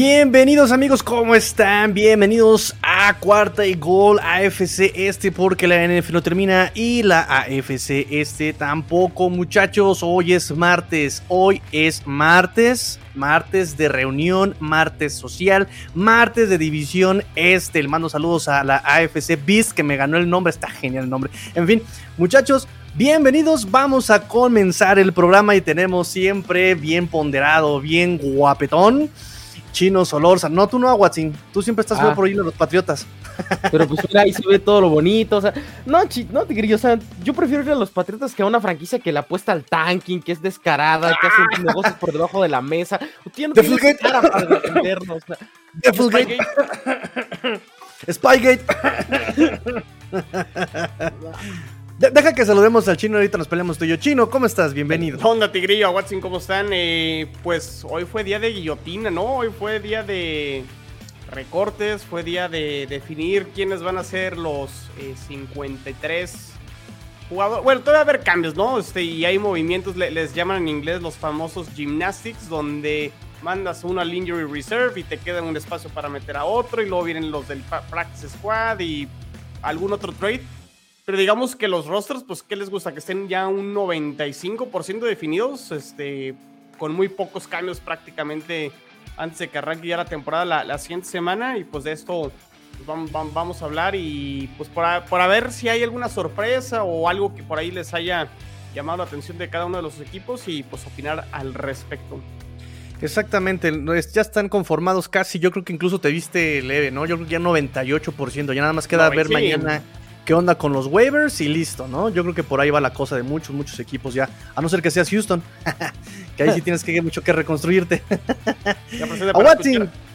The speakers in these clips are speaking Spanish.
Bienvenidos amigos, ¿cómo están? Bienvenidos a Cuarta y Gol AFC Este porque la NF no termina y la AFC Este tampoco muchachos. Hoy es martes, hoy es martes, martes de reunión, martes social, martes de división este. Le mando saludos a la AFC Beast que me ganó el nombre, está genial el nombre. En fin, muchachos, Bienvenidos, vamos a comenzar el programa y tenemos siempre bien ponderado, bien guapetón Chino, Solorza. No, tú no, Watson. Tú siempre estás ah. por ahí los Patriotas. Pero pues mira, ahí se ve todo lo bonito. O sea, no, no, Tigrillo, o sea, yo prefiero ir a los Patriotas que a una franquicia que la apuesta al tanking, que es descarada, que hace negocios por debajo de la mesa. Tiene, no tiene cara para defendernos. Spygate. Spygate. Deja que saludemos al chino, ahorita nos peleamos tú y yo. Chino, ¿cómo estás? Bienvenido. Onda, Tigrillo, Watson, ¿cómo están? Eh, pues hoy fue día de guillotina, ¿no? Hoy fue día de recortes, fue día de definir quiénes van a ser los 53 eh, jugadores. Bueno, todavía va a haber cambios, ¿no? Este, y hay movimientos, les llaman en inglés los famosos gymnastics, donde mandas uno al injury reserve y te queda un espacio para meter a otro, y luego vienen los del practice squad y algún otro trade pero digamos que los rosters, pues, ¿qué les gusta? Que estén ya un 95% definidos, este, con muy pocos cambios prácticamente antes de que arranque ya la temporada la, siguiente semana. Y pues de esto pues, vamos, a hablar y pues por a, ver si hay alguna sorpresa o algo que por ahí les haya llamado la atención de cada uno de los equipos y pues opinar al respecto. Exactamente, ya están conformados casi, yo creo que incluso te viste leve, ¿no? Yo creo que ya 98%, ya nada más queda ver mañana qué onda con los waivers y listo, ¿no? Yo creo que por ahí va la cosa de muchos, muchos equipos ya, a no ser que seas Houston, que ahí sí tienes que mucho que reconstruirte.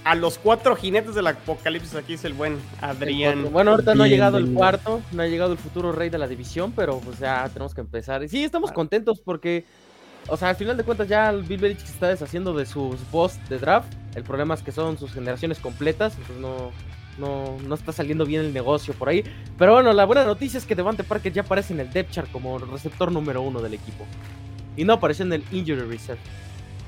a, a los cuatro jinetes del apocalipsis, aquí es el buen Adrián. Bueno, ahorita no ha llegado el cuarto, no ha llegado el futuro rey de la división, pero pues ya tenemos que empezar. Y sí, estamos ah. contentos porque, o sea, al final de cuentas ya Bill Belichick se está deshaciendo de sus posts de draft. El problema es que son sus generaciones completas, entonces no no, no está saliendo bien el negocio por ahí. Pero bueno, la buena noticia es que Devante Parker ya aparece en el depth chart como receptor número uno del equipo. Y no apareció en el injury reserve.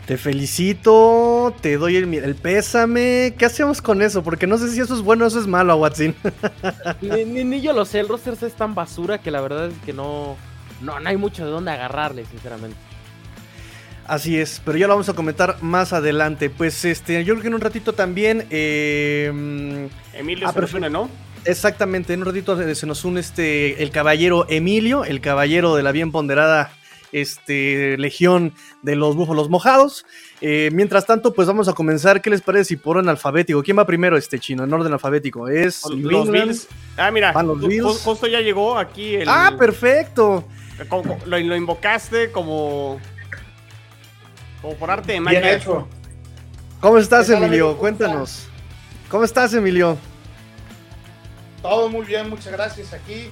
Te felicito, te doy el, pésame. ¿Qué hacemos con eso? Porque no sé si eso es bueno o eso es malo, Watson. ni, yo lo sé, el roster es tan basura que la verdad es que no, no, no hay mucho de dónde agarrarle, sinceramente. Así es, pero ya lo vamos a comentar más adelante. Pues este, yo creo que en un ratito también. Eh, Emilio ah, se nos ¿no? Exactamente, en un ratito se nos une este el caballero Emilio, el caballero de la bien ponderada este, legión de los búfalos mojados. Eh, mientras tanto, pues vamos a comenzar. ¿Qué les parece si por orden alfabético? ¿Quién va primero, este chino, en orden alfabético? Es los Bills. Ah, mira, justo ya llegó aquí el. Ah, perfecto. lo, lo invocaste como como por arte de magia. hecho. ¿Cómo estás, Emilio? Cuéntanos. ¿Cómo estás, Emilio? Todo muy bien, muchas gracias. Aquí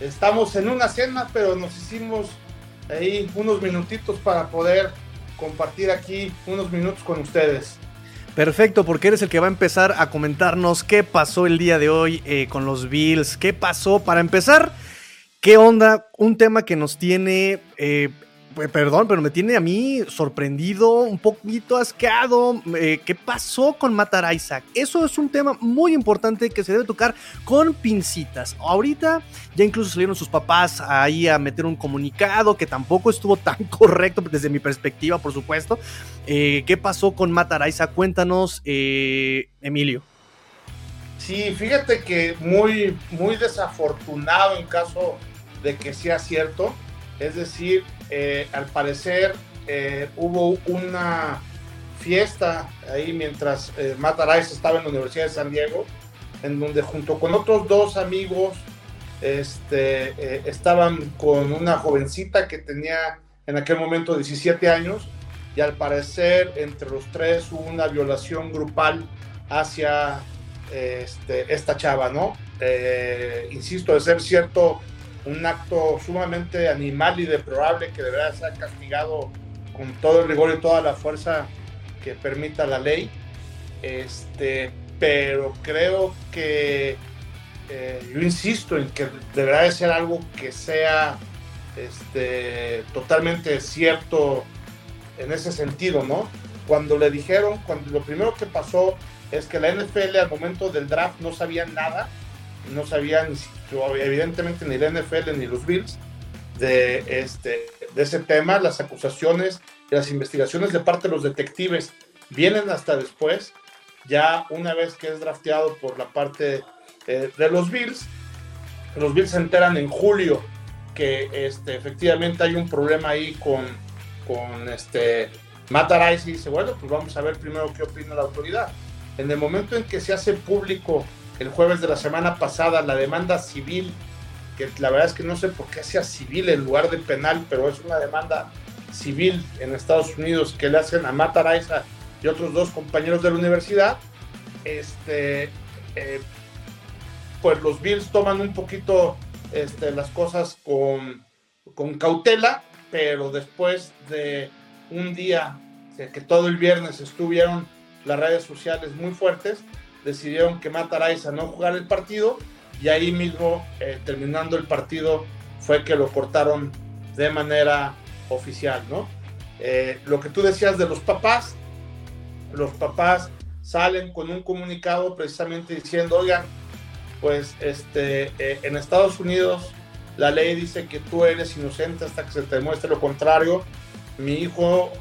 estamos en una cena, pero nos hicimos ahí unos minutitos para poder compartir aquí unos minutos con ustedes. Perfecto, porque eres el que va a empezar a comentarnos qué pasó el día de hoy eh, con los Bills, qué pasó para empezar, qué onda, un tema que nos tiene eh, perdón, pero me tiene a mí sorprendido, un poquito asqueado. Eh, ¿Qué pasó con matar Isaac? Eso es un tema muy importante que se debe tocar con pincitas. Ahorita ya incluso salieron sus papás ahí a meter un comunicado que tampoco estuvo tan correcto desde mi perspectiva, por supuesto. Eh, ¿Qué pasó con matar Isaac? Cuéntanos, eh, Emilio. Sí, fíjate que muy, muy desafortunado en caso de que sea cierto. Es decir, eh, al parecer eh, hubo una fiesta ahí mientras eh, Matt estaba en la Universidad de San Diego, en donde junto con otros dos amigos este, eh, estaban con una jovencita que tenía en aquel momento 17 años y al parecer entre los tres hubo una violación grupal hacia este, esta chava, ¿no? insisto, de ser cierto un acto sumamente animal y deplorable que deberá ser castigado con todo el rigor y toda la fuerza que permita la ley. Este, pero creo que eh, yo insisto en que deberá de ser algo que sea este, totalmente cierto en ese sentido, ¿no? cuando le dijeron, cuando lo primero que pasó es que la NFL al momento del draft no sabía nada, no sabían evidentemente ni la NFL ni los Bills de, este, de ese tema, las acusaciones y las investigaciones de parte de los detectives vienen hasta después, ya una vez que es drafteado por la parte eh, de los Bills, los Bills se enteran en julio que este, efectivamente hay un problema ahí con, con este, Matt y dice, bueno, pues vamos a ver primero qué opina la autoridad. En el momento en que se hace público el jueves de la semana pasada la demanda civil, que la verdad es que no sé por qué sea civil en lugar de penal, pero es una demanda civil en Estados Unidos que le hacen a Matt y otros dos compañeros de la universidad, este, eh, pues los Bills toman un poquito este, las cosas con, con cautela, pero después de un día que todo el viernes estuvieron las redes sociales muy fuertes, decidieron que Matt a no jugar el partido y ahí mismo, eh, terminando el partido, fue que lo cortaron de manera oficial, ¿no? Eh, lo que tú decías de los papás, los papás salen con un comunicado precisamente diciendo, oigan, pues este, eh, en Estados Unidos la ley dice que tú eres inocente hasta que se te demuestre lo contrario. Mi hijo,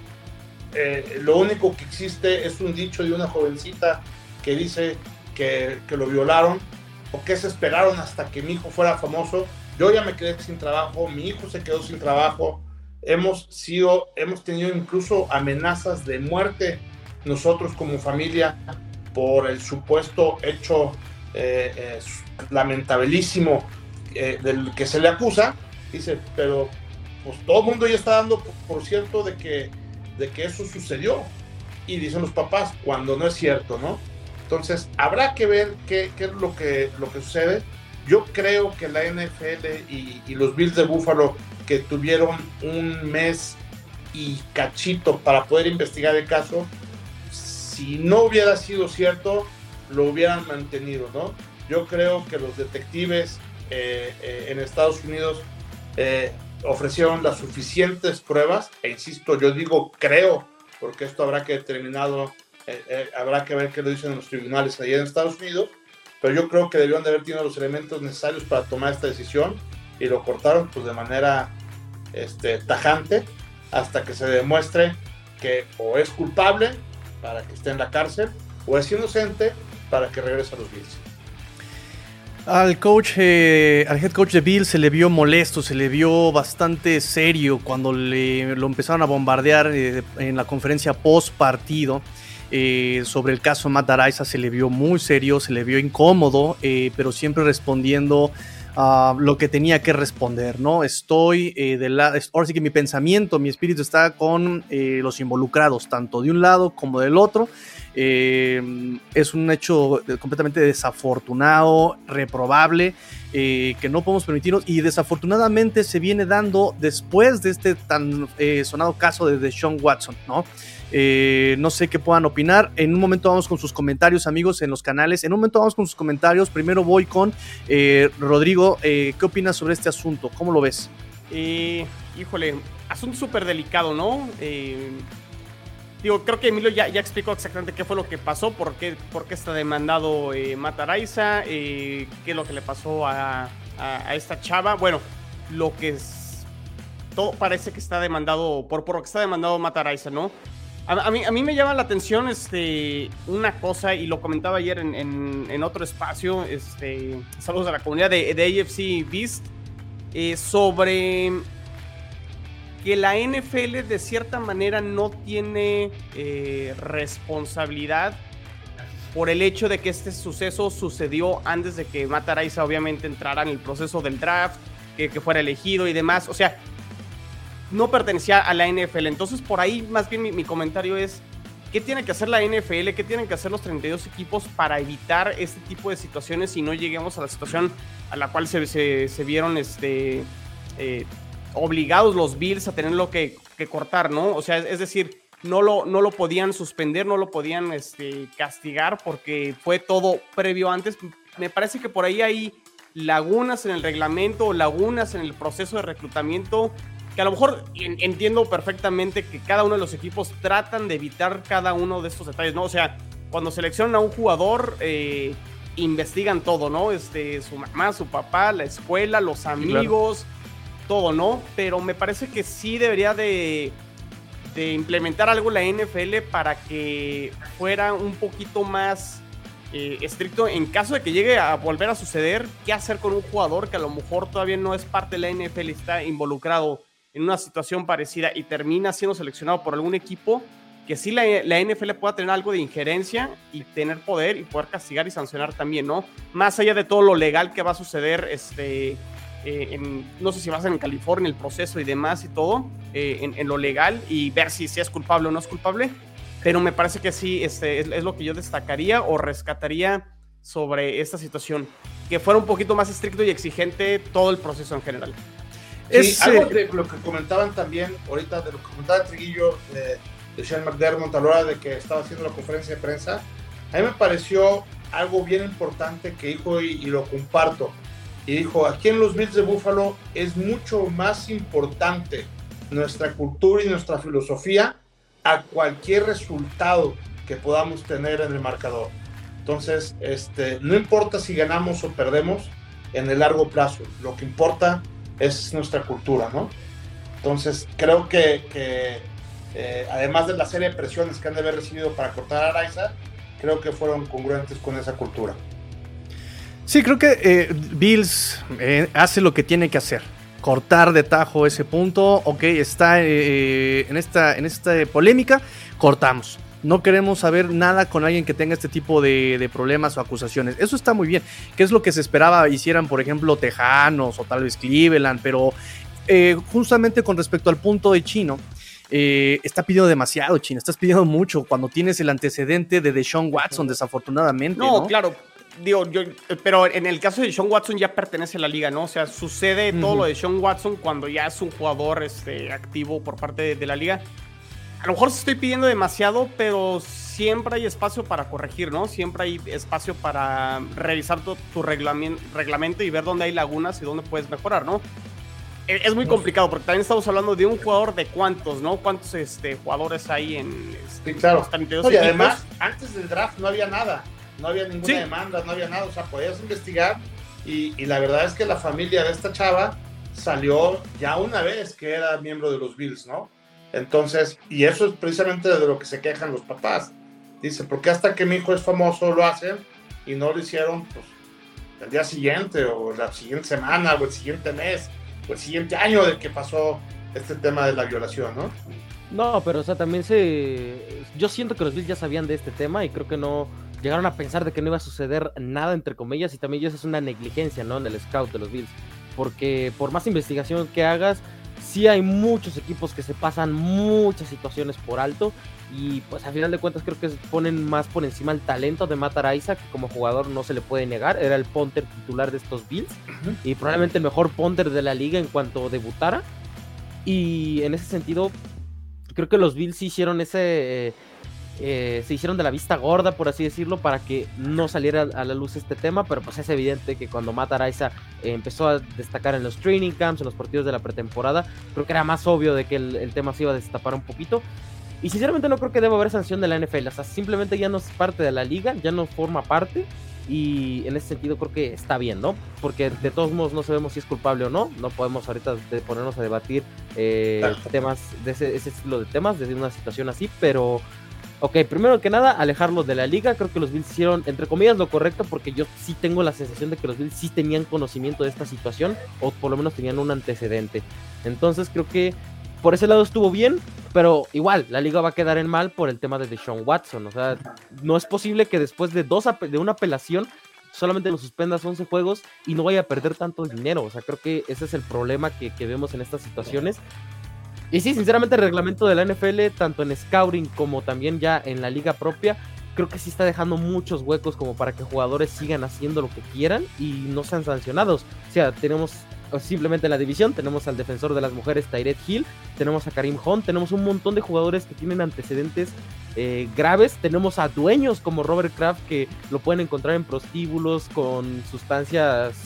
lo único que existe es un dicho de una jovencita que dice que, que lo violaron o que se esperaron hasta que mi hijo fuera famoso. Yo ya me quedé sin trabajo, mi hijo se quedó sin trabajo. Hemos sido, hemos tenido incluso amenazas de muerte nosotros como familia por el supuesto hecho eh, lamentabilísimo eh, del que se le acusa, dice, pero pues todo el mundo ya está dando por, cierto de que, de que eso sucedió. Y dicen los papás, cuando no es cierto, ¿no? Entonces, habrá que ver qué, es lo que, lo que sucede. Yo creo que la NFL y, los Bills de Buffalo, que tuvieron un mes y cachito para poder investigar el caso, si no hubiera sido cierto, lo hubieran mantenido, ¿no? Yo creo que los detectives eh, eh, en Estados Unidos eh, ofrecieron las suficientes pruebas, e insisto, yo digo creo, porque esto habrá que determinado, habrá que ver qué lo dicen los tribunales allá en Estados Unidos, pero yo creo que debieron de haber tenido los elementos necesarios para tomar esta decisión y lo cortaron pues de manera este, tajante hasta que se demuestre que o es culpable para que esté en la cárcel o es inocente para que regrese a los Bills. Al coach, eh, al head coach de Bills se le vio molesto, se le vio bastante serio cuando le, lo empezaron a bombardear eh, en la conferencia post partido. Eh, sobre el caso Matt Araiza se le vio muy serio, se le vio incómodo, pero siempre respondiendo a lo que tenía que responder, ¿no? Estoy de la, ahora sí que mi pensamiento, mi espíritu está con los involucrados, tanto de un lado como del otro. Eh, es un hecho completamente desafortunado, reprobable, eh, que no podemos permitirnos y desafortunadamente se viene dando después de este tan eh, sonado caso de Sean Watson, ¿no? no sé qué puedan opinar. En un momento vamos con sus comentarios, amigos, en los canales. En un momento vamos con sus comentarios. Primero voy con Rodrigo. ¿Qué opinas sobre este asunto? ¿Cómo lo ves? híjole, asunto súper delicado, ¿no? Digo, creo que Emilio ya, ya explicó exactamente qué fue lo que pasó, por qué, por qué está demandado eh, Mataraiza, eh, qué es lo que le pasó a, a, esta chava. Bueno, lo que es. Todo parece que está demandado, por, por lo que está demandado Mataraiza, ¿no? A, mí, a mí me llama la atención este, una cosa, y lo comentaba ayer en, en, otro espacio, este, saludos a la comunidad de, de AFC Beast, eh, sobre que la NFL de cierta manera no tiene eh, responsabilidad por el hecho de que este suceso sucedió antes de que Matt obviamente entrara en el proceso del draft, que, fuera elegido y demás. O sea, no pertenecía a la NFL. Entonces por ahí más bien mi, comentario es, ¿qué tiene que hacer la NFL? ¿Qué tienen que hacer los 32 equipos para evitar este tipo de situaciones y no lleguemos a la situación a la cual se, se, vieron este, eh, obligados los Bills a tenerlo que, que cortar, ¿no? O sea, es, decir, no lo, no lo podían suspender, no lo podían este, castigar porque fue todo previo antes. Me parece que por ahí hay lagunas en el reglamento, lagunas en el proceso de reclutamiento que a lo mejor entiendo perfectamente que cada uno de los equipos tratan de evitar cada uno de estos detalles, ¿no? O sea, cuando seleccionan a un jugador, eh, investigan todo, ¿no? Este, su mamá, su papá, la escuela, los amigos, todo, ¿no? Pero me parece que sí debería de, implementar algo la NFL para que fuera un poquito más eh, estricto en caso de que llegue a volver a suceder, qué hacer con un jugador que a lo mejor todavía no es parte de la NFL, está involucrado en una situación parecida y termina siendo seleccionado por algún equipo, que sí la, NFL pueda tener algo de injerencia y tener poder y poder castigar y sancionar también, ¿no? Más allá de todo lo legal que va a suceder, este, eh, no sé si va a ser en California el proceso y demás y todo, eh, en, lo legal y ver si, si es culpable o no es culpable, pero me parece que sí, este, es, lo que yo destacaría o rescataría sobre esta situación, que fuera un poquito más estricto y exigente todo el proceso en general. Sí, algo de lo que comentaban también ahorita, de lo que comentaba Triguillo de, de Sean McDermott a la hora de que estaba haciendo la conferencia de prensa, a mí me pareció algo bien importante que dijo y, lo comparto. Y dijo, aquí en los Bills de Buffalo es mucho más importante nuestra cultura y nuestra filosofía a cualquier resultado que podamos tener en el marcador. Entonces, este, no importa si ganamos o perdemos en el largo plazo, lo que importa es nuestra cultura, ¿no? Entonces, creo que, eh, además de la serie de presiones que han de haber recibido para cortar a Araiza, creo que fueron congruentes con esa cultura. Sí, creo que eh, Bills eh, hace lo que tiene que hacer. Cortar de tajo ese punto. Ok, está en, esta, en esta polémica. Cortamos. No queremos saber nada con alguien que tenga este tipo de, problemas o acusaciones. Eso está muy bien. ¿Qué es lo que se esperaba hicieran, por ejemplo, Tejanos o tal vez Cleveland? Pero eh, justamente con respecto al punto de Chino, eh, está pidiendo demasiado, Chino. Estás pidiendo mucho cuando tienes el antecedente de Deshaun Watson, desafortunadamente. No, claro. Digo, yo, pero en el caso de Deshaun Watson ya pertenece a la liga, ¿no? O sea, sucede todo lo de Sean Watson cuando ya es un jugador este, activo por parte de la liga a lo mejor se estoy pidiendo demasiado, pero siempre hay espacio para corregir, ¿no? Siempre hay espacio para revisar tu, reglamento y ver dónde hay lagunas y dónde puedes mejorar, ¿no? E, es muy complicado porque también estamos hablando de un jugador de cuántos, ¿no? ¿Cuántos este, jugadores hay en este, sí, claro. y además, antes del draft no había nada, no había ninguna demanda, no había nada, o sea, podías investigar y, y, la verdad es que la familia de esta chava salió ya una vez que era miembro de los Bills, ¿no? Entonces, y eso es precisamente de lo que se quejan los papás. Dice, porque hasta que mi hijo es famoso lo hacen y no lo hicieron pues, el día siguiente o la siguiente semana o el siguiente mes o el siguiente año de que pasó este tema de la violación, ¿no? No, pero o sea, también se... Yo siento que los Bills ya sabían de este tema y creo que no llegaron a pensar de que no iba a suceder nada, entre comillas, y también eso es una negligencia, ¿no? En el scout de los Bills. Porque por más investigación que hagas, sí hay muchos equipos que se pasan muchas situaciones por alto y pues al final de cuentas creo que ponen más por encima el talento de Matt Araiza que como jugador no se le puede negar, era el punter titular de estos Bills y probablemente el mejor punter de la liga en cuanto debutara y en ese sentido creo que los Bills hicieron ese eh, se hicieron de la vista gorda, por así decirlo, para que no saliera a la luz este tema, pero pues es evidente que cuando Matt Araiza eh, empezó a destacar en los training camps, en los partidos de la pretemporada, creo que era más obvio de que el, tema se iba a destapar un poquito. Y sinceramente no creo que deba haber sanción de la NFL, o sea, simplemente ya no es parte de la liga, ya no forma parte. Y en ese sentido creo que está bien, ¿no? Porque de todos modos no sabemos si es culpable o no. No podemos ahorita ponernos a debatir eh, temas de ese, ese estilo de temas, desde una situación así, pero Ok, primero que nada, alejarlos de la liga. Creo que los Bills hicieron, entre comillas, lo correcto porque yo sí tengo la sensación de que los Bills sí tenían conocimiento de esta situación o por lo menos tenían un antecedente. Entonces creo que por ese lado estuvo bien, pero igual, la liga va a quedar en mal por el tema de Deshaun Watson. O sea, no es posible que después de, dos de una apelación solamente lo suspendas 11 juegos y no vaya a perder tanto dinero. O sea, creo que ese es el problema que, que vemos en estas situaciones. Y sí, sinceramente el reglamento de la NFL, tanto en scouting como también ya en la liga propia, creo que sí está dejando muchos huecos como para que jugadores sigan haciendo lo que quieran y no sean sancionados. O sea, tenemos simplemente en la división, tenemos al defensor de las mujeres Tyred Hill, tenemos a Karim Hunt, tenemos un montón de jugadores que tienen antecedentes eh, graves, tenemos a dueños como Robert Kraft que lo pueden encontrar en prostíbulos con sustancias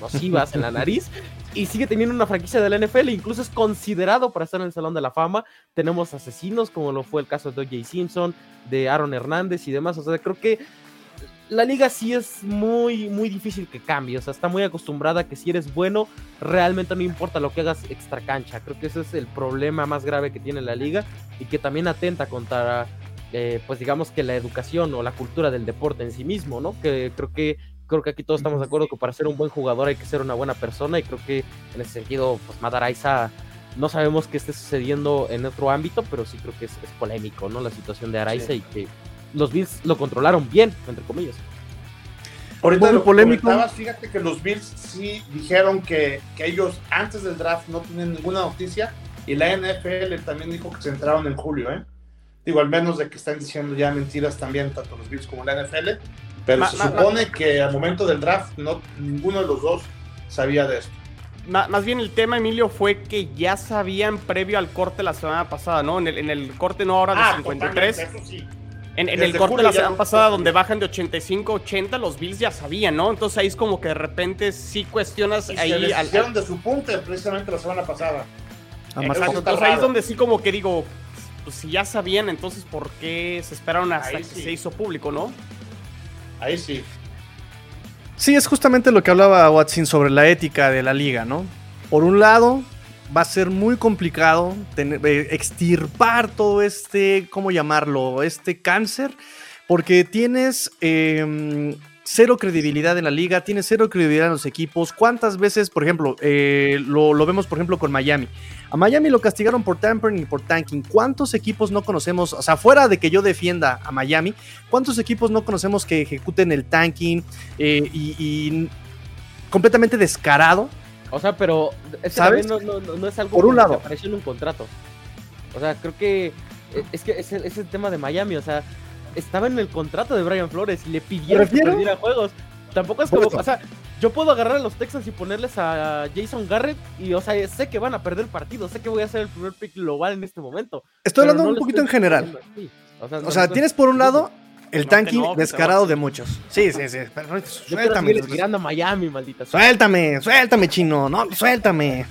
nocivas en la nariz. y sigue teniendo una franquicia de la NFL, incluso es considerado para estar en el Salón de la Fama. Tenemos asesinos, como lo fue el caso de O.J. Simpson, de Aaron Hernández y demás. O sea, creo que la liga sí es muy, muy difícil que cambie. O sea, está muy acostumbrada a que si eres bueno, realmente no importa lo que hagas extra cancha. Creo que ese es el problema más grave que tiene la liga y que también atenta contra, eh, pues digamos que la educación o la cultura del deporte en sí mismo, ¿no? Que creo que creo que aquí todos estamos de acuerdo que para ser un buen jugador hay que ser una buena persona y creo que en ese sentido, pues Madaraisa no sabemos qué esté sucediendo en otro ámbito, pero sí creo que es, polémico, ¿no? La situación de Araiza y que los Bills lo controlaron bien, entre comillas. Ahorita lo polémico. Fíjate que los Bills sí dijeron que, que, ellos antes del draft no tienen ninguna noticia y la NFL también dijo que se entraron en julio, ¿eh? Digo, al menos de que están diciendo ya mentiras también, tanto los Bills como la NFL, pero se supone que al momento del draft no, ninguno de los dos sabía de esto. Más bien el tema, Emilio, fue que ya sabían previo al corte la semana pasada, ¿no? En el, en el corte no ahora de ah, 53. Eso sí. En, el corte de la semana pasada, donde bajan de 85 a 80, los Bills ya sabían, ¿no? Entonces ahí es como que de repente sí cuestionas ahí. Se al, hicieron de su punte precisamente la semana pasada. Exacto, entonces ahí es donde sí como que digo, pues si ya sabían, entonces ¿por qué se esperaron hasta que se hizo público, no? Ahí sí. Sí, es justamente lo que hablaba Watson sobre la ética de la liga, ¿no? Por un lado, va a ser muy complicado eh, extirpar todo este, ¿cómo llamarlo? Este cáncer, porque tienes em, cero credibilidad en la liga, tienes cero credibilidad en los equipos. ¿Cuántas veces, por ejemplo, eh, lo, lo, vemos, por ejemplo, con Miami? A Miami lo castigaron por tampering y por tanking. ¿Cuántos equipos no conocemos? O sea, fuera de que yo defienda a Miami, ¿cuántos equipos no conocemos que ejecuten el tanking eh, y, completamente descarado? O sea, pero ¿sabes? No, no, es algo por un lado. apareció en un contrato. O sea, creo que eh, es que es el, tema de Miami. O sea, estaba en el contrato de Brian Flores y le pidieron que perdiera juegos. Tampoco es como, o sea, yo puedo agarrar a los Texans y ponerles a Jason Garrett y, o sea, sé que van a perder el partido, sé que voy a ser el primer pick global en este momento. Estoy hablando un poquito en general. O sea, tienes por un lado el tanking descarado de muchos. Sí, sí, sí. suéltame. Yo Miami, maldita. Suéltame, suéltame, chino. No, suéltame.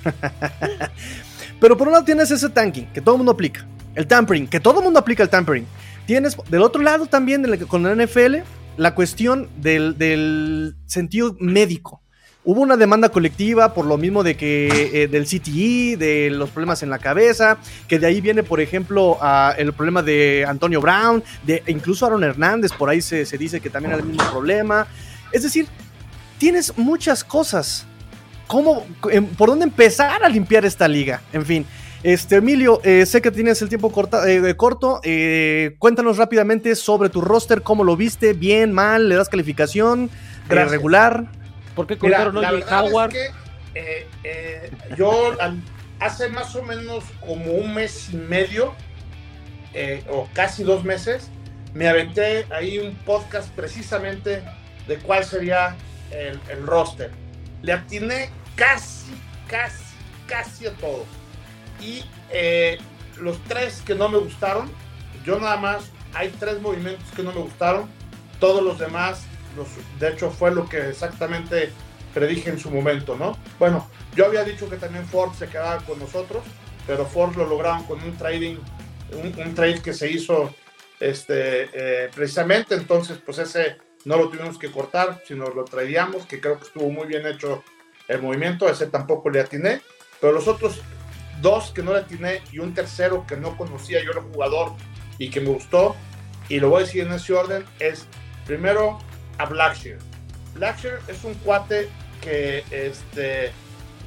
Pero por un lado tienes ese tanking que todo el mundo aplica. El tampering, que todo el mundo aplica el tampering. Tienes del otro lado también con la NFL la cuestión del, sentido médico. Hubo una demanda colectiva por lo mismo de que eh, del CTE, de los problemas en la cabeza, que de ahí viene, por ejemplo, el problema de Antonio Brown, de incluso Aaron Hernández, por ahí se, dice que también era el mismo problema. Es decir, tienes muchas cosas. ¿Cómo, em, ¿Por dónde empezar a limpiar esta liga? En fin, este, Emilio, eh, sé que tienes el tiempo eh, corto. Eh, cuéntanos rápidamente sobre tu roster, cómo lo viste, bien, mal, le das calificación, regular. ¿Por qué cortaron hoy Howard? yo hace más o menos como un mes y medio, o casi dos meses, me aventé ahí un podcast precisamente de cuál sería el, el roster. Le atiné casi, casi, casi a todo y eh, los tres que no me gustaron, yo nada más, hay tres movimientos que no me gustaron, todos los demás, los, de hecho fue lo que exactamente predije en su momento, ¿no? Bueno, yo había dicho que también Ford se quedaba con nosotros, pero Ford lo lograron con un trading, un, trade que se hizo este, eh, precisamente, entonces pues ese no lo tuvimos que cortar, sino lo traíamos, que creo que estuvo muy bien hecho el movimiento, ese tampoco le atiné, pero los otros dos que no le atiné y un tercero que no conocía yo el jugador y que me gustó, y lo voy a decir en ese orden, es primero a Blackshear. Blackshear es un cuate que este,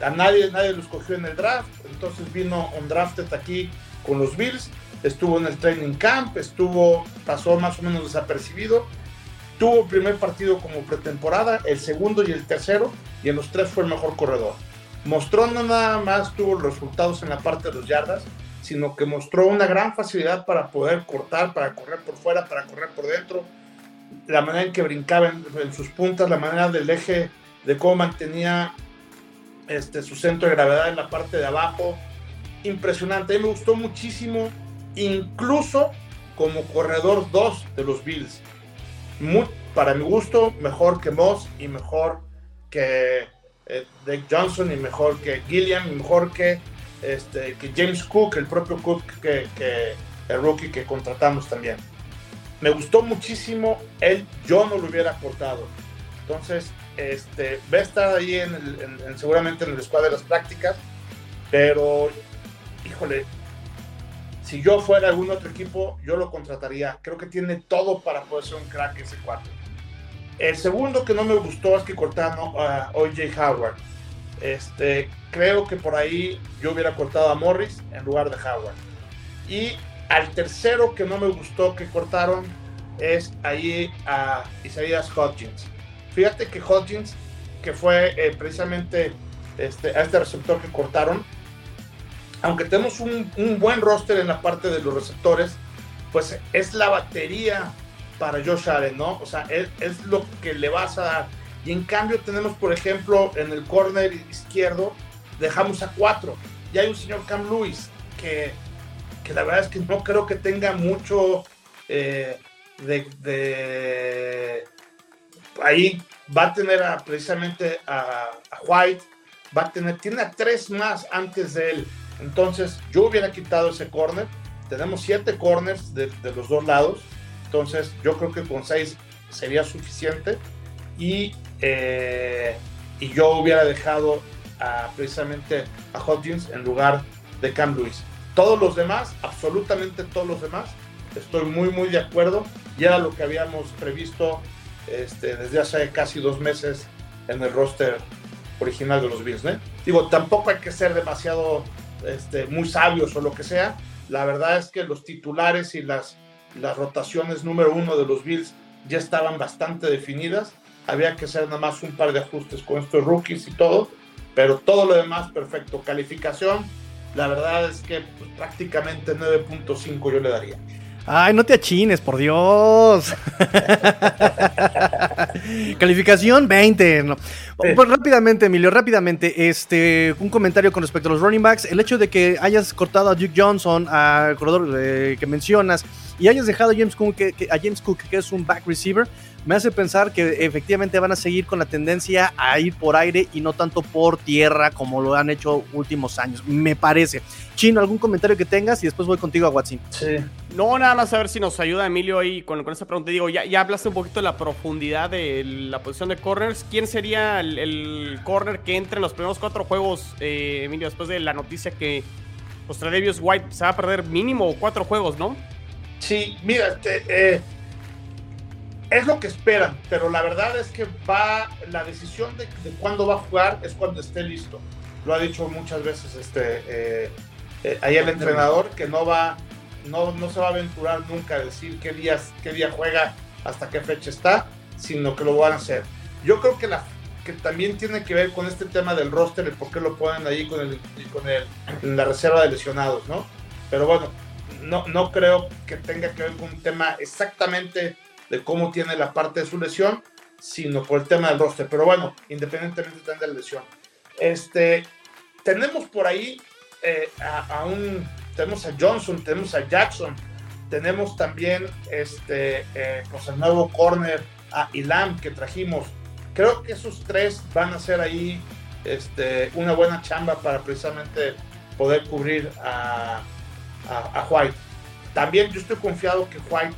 a nadie, nadie lo escogió en el draft, entonces vino un drafted aquí con los Bills, estuvo en el training camp, estuvo, pasó más o menos desapercibido, tuvo el primer partido como pretemporada, el segundo y el tercero, y en los tres fue el mejor corredor mostró no nada más tuvo los resultados en la parte de los yardas, sino que mostró una gran facilidad para poder cortar, para correr por fuera, para correr por dentro, la manera en que brincaba en, sus puntas, la manera del eje, de cómo mantenía este, su centro de gravedad en la parte de abajo. Impresionante, a mí me gustó muchísimo, incluso como corredor 2 de los Bills. Para mi gusto, mejor que Moss y mejor que eh, Dave Johnson y mejor que Gilliam y mejor que, este, que James Cook, el propio Cook que el rookie que contratamos también. Me gustó muchísimo él, yo no lo hubiera cortado. Entonces, este, va a estar ahí en, seguramente en el squad de las prácticas, pero híjole, si yo fuera algún otro equipo, yo lo contrataría. Creo que tiene todo para poder ser un crack ese cuarto. El segundo que no me gustó es que cortaron a OJ Howard. Este, creo que por ahí yo hubiera cortado a Morris en lugar de Howard. Y al tercero que no me gustó que cortaron es ahí a Isaiah Hodgins. Fíjate que Hodgins, que fue eh, precisamente este, a este receptor que cortaron, aunque tenemos un, buen roster en la parte de los receptores, pues es la batería para Josh Allen, ¿no? O sea, es, es lo que le vas a dar. Y en cambio tenemos, por ejemplo, en el corner izquierdo, dejamos a cuatro. Y hay un señor Cam Lewis que que la verdad es que no creo que tenga mucho eh, de, Ahí va a tener precisamente a, White, va a tener, tiene a tres más antes de él. Entonces yo hubiera quitado ese corner. Tenemos siete corners de, los dos lados. Entonces yo creo que con seis sería suficiente. Y, eh, y yo hubiera dejado precisamente a Hodgins en lugar de Cam Lewis. Todos los demás, absolutamente todos los demás, estoy muy, muy de acuerdo. Ya era lo que habíamos previsto este, desde hace casi dos meses en el roster original de los Bills. Digo, tampoco hay que ser demasiado este, muy sabios o lo que sea. La verdad es que los titulares y las, las rotaciones número uno de los Bills ya estaban bastante definidas. Había que hacer nada más un par de ajustes con estos rookies y todo, pero todo lo demás perfecto. Calificación la verdad es que pues, prácticamente 9.5 yo le daría. Ay, no te achines, por Dios. Calificación 20. Pues rápidamente, Emilio, rápidamente, este, un comentario con respecto a los running backs. El hecho de que hayas cortado a Duke Johnson, al corredor eh, que mencionas, y hayas dejado a James, Cook, que, a James Cook, que es un back receiver, me hace pensar que efectivamente van a seguir con la tendencia a ir por aire y no tanto por tierra como lo han hecho últimos años, me parece. Chino, ¿algún comentario que tengas? Y después voy contigo a Watson. No, nada más a ver si nos ayuda Emilio ahí con, con esa pregunta. Digo, ya, hablaste un poquito de la profundidad de la posición de corners. ¿Quién sería el, corner que entre en los primeros cuatro juegos, eh, Emilio, después de la noticia que Australius White se va a perder mínimo cuatro juegos, ¿no? Sí, mira, este, eh, es lo que esperan, pero la verdad es que va, la decisión de, cuándo va a jugar es cuando esté listo. Lo ha dicho muchas veces este, eh, eh, ahí el entrenador, que no va, no, no se va a aventurar nunca a decir qué, días, qué día juega, hasta qué fecha está, sino que lo van a hacer. Yo creo que, la, que también tiene que ver con este tema del roster y por qué lo ponen ahí con, el, con el, la reserva de lesionados, ¿no? Pero bueno, no, no creo que tenga que ver con un tema exactamente de cómo tiene la parte de su lesión, sino por el tema del roster. Pero bueno, independientemente de la lesión. Este, tenemos por ahí eh, a, un, tenemos a Johnson, tenemos a Jackson, tenemos también este, eh, pues el nuevo corner a Ilam que trajimos. Creo que esos tres van a ser ahí este, una buena chamba para precisamente poder cubrir a, a White. También yo estoy confiado que White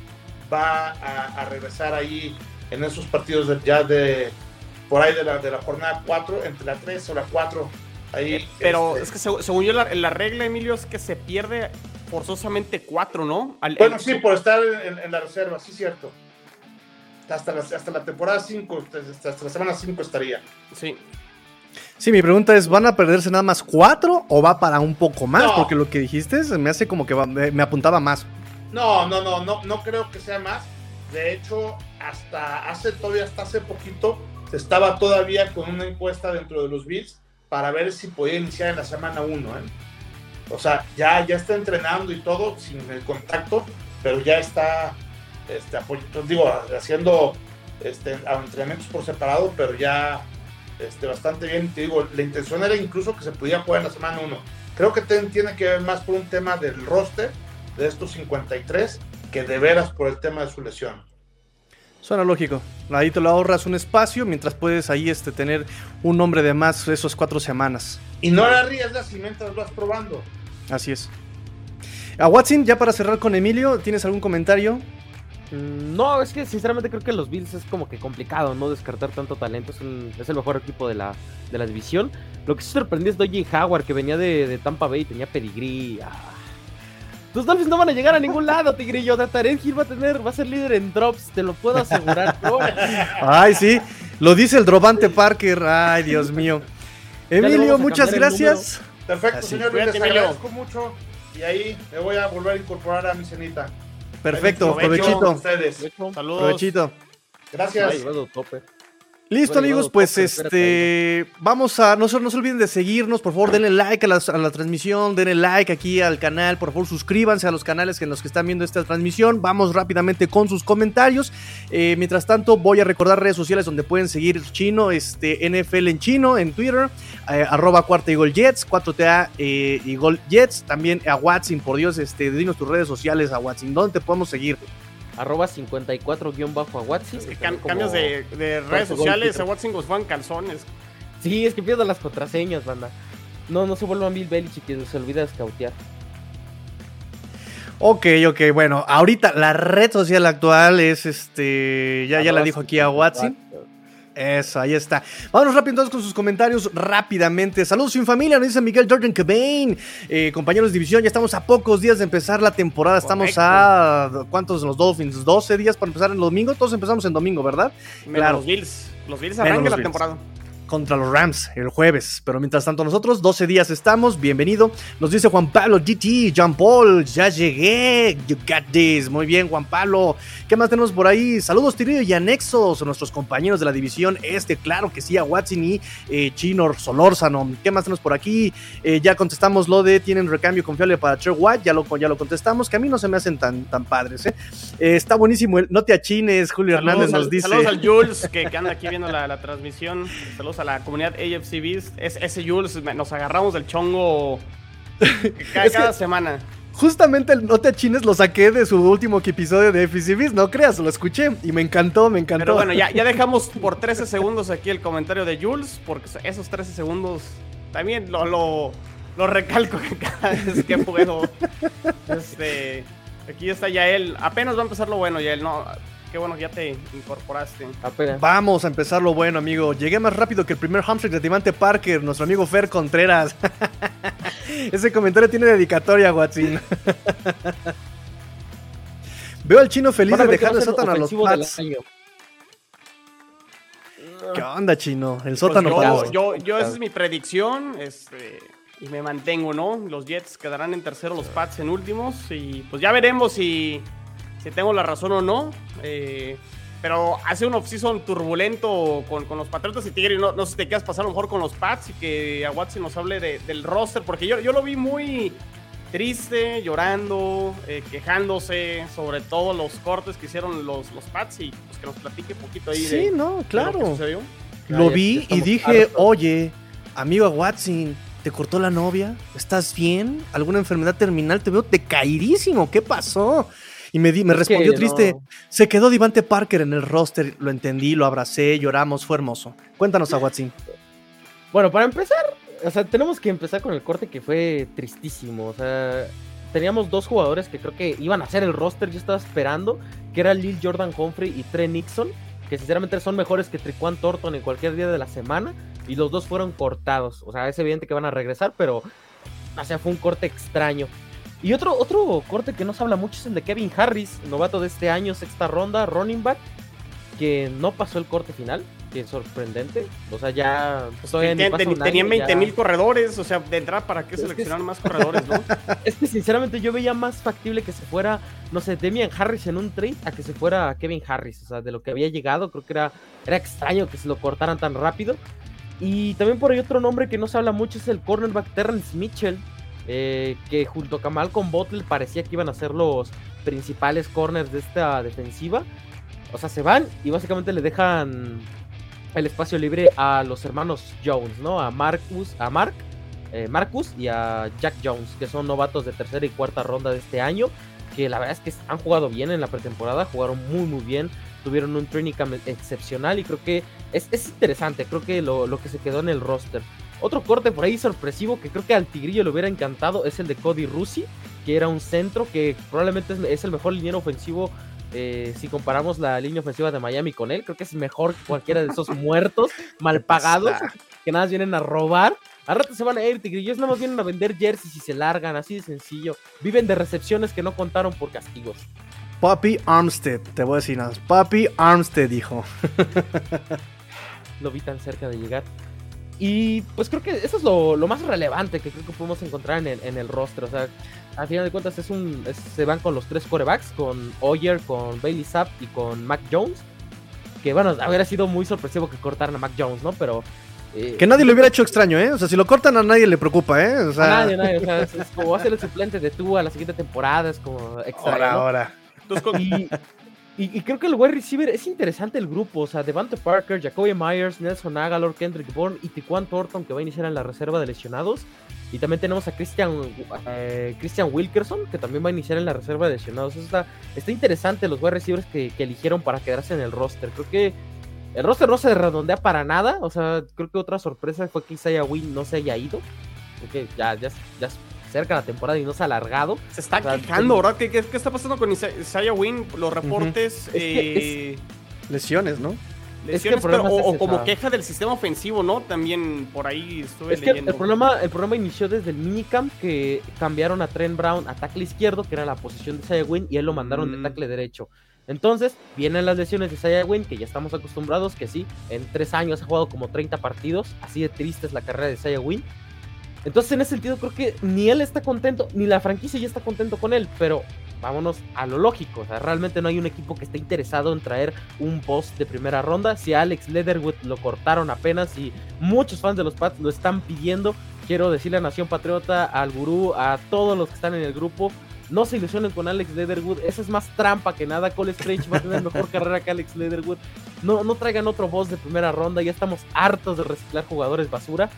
va a, regresar ahí en esos partidos de, ya de por ahí de la, de la jornada 4, entre la 3 o la 4. Ahí, Pero este, es que según yo la, la, regla, Emilio, es que se pierde forzosamente 4, ¿no? bueno, sí, por estar en, la reserva, sí, cierto. Hasta la, hasta la temporada 5, hasta la semana 5 estaría. Sí. Sí, mi pregunta es, ¿van a perderse nada más 4 o va para un poco más? Porque lo que dijiste me hace como que me apuntaba más. No, no, no, no, no creo que sea más. De hecho, hasta hace todavía hasta hace poquito se estaba todavía con una encuesta dentro de los Bills para ver si podía iniciar en la semana 1. ¿eh? O sea, ya, ya está entrenando y todo sin el contacto, pero ya está este, digo, haciendo este, entrenamientos por separado, pero ya este, bastante bien. Te digo, la intención era incluso que se pudiera jugar en la semana 1. Creo que tiene que ver más por un tema del roster de estos 53 que de veras por el tema de su lesión. Suena lógico. Ahí te lo ahorras un espacio mientras puedes ahí este, tener un nombre de más esas cuatro semanas. Y no la arriesgas si mientras vas probando. Así es. A Watson, ya para cerrar con Emilio, ¿tienes algún comentario? Mm, No, es que sinceramente creo que los Bills es como que complicado no descartar tanto talento. Es, un- es el mejor equipo de la, de la división. Lo que sí sorprendió es Doji Howard, que venía de, de Tampa Bay y tenía pedigrí. Ah. Tus Dolphins no van a llegar a ningún lado, Tigrillo. Tarek Hill va a tener, va a ser líder en drops, te lo puedo asegurar. Ay, sí. Lo dice el Drovante Parker. Ay, Dios mío. Emilio, muchas gracias. Perfecto, Así. señor. Cuídate, Les Emilio. agradezco mucho. Y ahí me voy a volver a incorporar a mi cenita. Perfecto, provechito. a ustedes. Saludos. Provechito. Gracias. Ay, bueno, tope. Listo Bueno, amigos, pues este vamos a no se, no se olviden de seguirnos, por favor denle like a, las- a la transmisión, denle like aquí al canal, por favor suscríbanse a los canales en los que están viendo esta transmisión, vamos rápidamente con sus comentarios, Eh, mientras tanto voy a recordar redes sociales donde pueden seguir chino, este NFL en chino, en Twitter, eh, arroba cuarta y gol jets, 4TA eh, y gol jets, también a Watson, por Dios, este, dinos tus redes sociales a Watson, ¿dónde te podemos seguir? Arroba 54-a Watsi. Es que cam- cambios de, de redes sociales, a Watson van calzones. Sí, es que pierdo las contraseñas, banda. No, no se vuelvan Bill Belichick que se olvida de scoutear. Ok, ok, bueno, ahorita la red social actual es este, ya, ya la dijo aquí a Watson. Eso, ahí está. Vámonos rápido entonces con sus comentarios rápidamente. Saludos sin familia, nos dice Miguel Jordan Cobain. Eh, compañeros de división, ya estamos a pocos días de empezar la temporada. Estamos Correcto. a, ¿cuántos los Dolphins? 12 días para empezar el domingo. Todos empezamos en domingo, ¿verdad? Menos Claro. los Bills. Los Bills arrancan la Bills. temporada. Contra los Rams el jueves. Pero mientras tanto nosotros 12 días estamos. Bienvenido. Nos dice Juan Pablo GT, Jean Paul, ya llegué. You got this. Muy bien, Juan Pablo. ¿Qué más tenemos por ahí? Saludos, Tirillo y anexos. Nuestros compañeros de la división este, claro que sí, a Watson y eh, Chino Solórzano. ¿Qué más tenemos por aquí? Eh, ya contestamos lo de tienen recambio confiable para Trey White. Ya lo, ya lo contestamos. Que a mí no se me hacen tan, tan padres. ¿eh? Eh, está buenísimo. el- no te achines, Julio Hernández nos al, dice. saludos al Jules que, que anda aquí viendo la, la transmisión. Saludos a la comunidad AFC Beast. Es, ese Jules, nos agarramos del chongo cada, semana. Justamente el No te achines lo saqué de su último episodio de FCBs, no creas, lo escuché y me encantó, me encantó. Pero bueno, ya, ya dejamos por 13 segundos aquí el comentario de Jules, porque esos 13 segundos también lo, lo, lo recalco cada vez que puedo. Este, aquí está Yael. Apenas va a empezar lo bueno, Yael. No, qué bueno que ya te incorporaste. Apenas. Vamos a empezar lo bueno, amigo. Llegué más rápido que el primer hamstring de Timante Parker, nuestro amigo Fer Contreras. Ese comentario tiene dedicatoria, Watson. Veo al chino feliz de dejar el sótano a los Pats. ¿Qué onda, chino? El Pues sótano yo, para yo, yo, esa es mi predicción. Este, y me mantengo, ¿no? Los Jets quedarán en tercero, los Pats en últimos. Y pues ya veremos si, si tengo la razón o no. Eh, pero hace un offseason turbulento con, con los Patriotas y Tigre. No, no sé si te quieras pasar a lo mejor con los Pats y que a Watson nos hable de- del roster. Porque yo, yo lo vi muy triste, llorando, eh, quejándose sobre todo los cortes que hicieron los, los Pats. Y pues que nos platique un poquito ahí Sí, de, no, de lo que claro. sucedió. Ya, Lo ya vi y dije, oye, amigo Watson, ¿te cortó la novia? ¿Estás bien? ¿Alguna enfermedad terminal? Te veo decaidísimo, ¿qué pasó? Y me, di- me respondió no. triste, se quedó Divante Parker en el roster, lo entendí, lo abracé, lloramos, fue hermoso. Cuéntanos a Watson. Bueno, para empezar, o sea, tenemos que empezar con el corte que fue tristísimo. O sea, teníamos dos jugadores que creo que iban a hacer el roster. Yo estaba esperando, que era Lil Jordan Humphrey y Trey Nixon, que sinceramente son mejores que Triquan Thornton en cualquier día de la semana. Y los dos fueron cortados. O sea, es evidente que van a regresar, pero, o sea, fue un corte extraño. Y otro, otro corte que no se habla mucho es el de Kevin Harris, novato de este año, sexta ronda, running back, que no pasó el corte final, que es sorprendente. O sea, ya Pues ten- ten- tenían año, 20 ya- mil corredores, o sea, de entrada, ¿para qué seleccionar más corredores, no? Es que sinceramente yo veía más factible que se fuera, no sé, Demian Harris en un trade a que se fuera Kevin Harris. O sea, de lo que había llegado, creo que era, era extraño que se lo cortaran tan rápido. Y también por ahí otro nombre que no se habla mucho es el cornerback Terrence Mitchell, eh, que junto a Malcolm Butler parecía que iban a ser los principales corners de esta defensiva. O sea, se van y básicamente le dejan el espacio libre a los hermanos Jones, ¿no? A Marcus, a Mark, eh, Marcus y a Jack Jones, que son novatos de tercera y cuarta ronda de este año. que la verdad es que han jugado bien en la pretemporada, jugaron muy muy bien, tuvieron un training camp excepcional y creo que es, es interesante, creo que lo, lo, que se quedó en el roster. Otro corte por ahí sorpresivo que creo que al Tigrillo le hubiera encantado es el de Cody Rusi, que era un centro que probablemente es, el mejor liniero ofensivo eh, si comparamos la línea ofensiva de Miami con él, creo que es mejor que cualquiera de esos muertos mal pagados que nada más vienen a robar. A rato se van a ir, tigrillos nada más vienen a vender jerseys y se largan, así de sencillo. Viven de recepciones que no contaron por castigos. Papi Armstead, te voy a decir nada. Papi Armstead, dijo. Lo vi tan cerca de llegar. Y pues creo que eso es lo, lo más relevante que creo que podemos encontrar en el, en el roster. O sea, al final de cuentas es un, es, se van con los tres corebacks, con Oyer, con Bailey Zapp y con Mac Jones. Que bueno, hubiera sido muy sorpresivo que cortaran a Mac Jones, ¿no? Pero... Eh, que nadie lo hubiera hecho extraño, ¿eh? O sea, si lo cortan a nadie le preocupa, ¿eh? O sea... A nadie, nadie. O sea, es, es como va a ser el suplente de tú a la siguiente temporada, es como extraño. Ahora, ¿no? ahora. Y, y, creo que el wide receiver es interesante el grupo. O sea, Devante Parker, Jacoby Myers, Nelson Agalor, Kendrick Bourne y Tiquan Thornton que va a iniciar en la reserva de lesionados. Y también tenemos a Christian, eh, Christian Wilkerson, que también va a iniciar en la reserva de lesionados. Está, está interesante los wide receivers que, que, eligieron para quedarse en el roster. Creo que el roster no se redondea para nada. O sea, creo que otra sorpresa fue que Isaiah Wynn no se haya ido. Porque ya, ya, ya cerca la temporada y no se ha alargado. Se está o sea, quejando, ¿verdad? ¿Qué, ¿Qué, qué, está pasando con Isaiah Wynn? Los reportes... Uh -huh. eh... es es... Lesiones, ¿no? Lesiones, es que pero, o, o, como queja del sistema ofensivo, ¿no? También por ahí estuve es leyendo. Que el, problema, el problema inició desde el minicamp que cambiaron a Trent Brown a tackle izquierdo, que era la posición de Isaiah Wynn, y él lo mandaron mm. de tackle derecho. Entonces, vienen las lesiones de Isaiah Wynn, que ya estamos acostumbrados, que sí, en tres años ha jugado como 30 partidos, así de triste es la carrera de Isaiah Wynn. Entonces, en ese sentido, creo que ni él está contento, ni la franquicia ya está contento con él, pero vámonos a lo lógico. O sea, realmente no hay un equipo que esté interesado en traer un post de primera ronda. Si Alex Leatherwood lo cortaron apenas y muchos fans de los Pats lo están pidiendo, quiero decirle a Nación Patriota, al gurú, a todos los que están en el grupo. No se ilusionen con Alex Leatherwood, esa es más trampa que nada. Cole Strange va a tener mejor carrera que Alex Leatherwood. No, no traigan otro boss de primera ronda, ya estamos hartos de reciclar jugadores basura.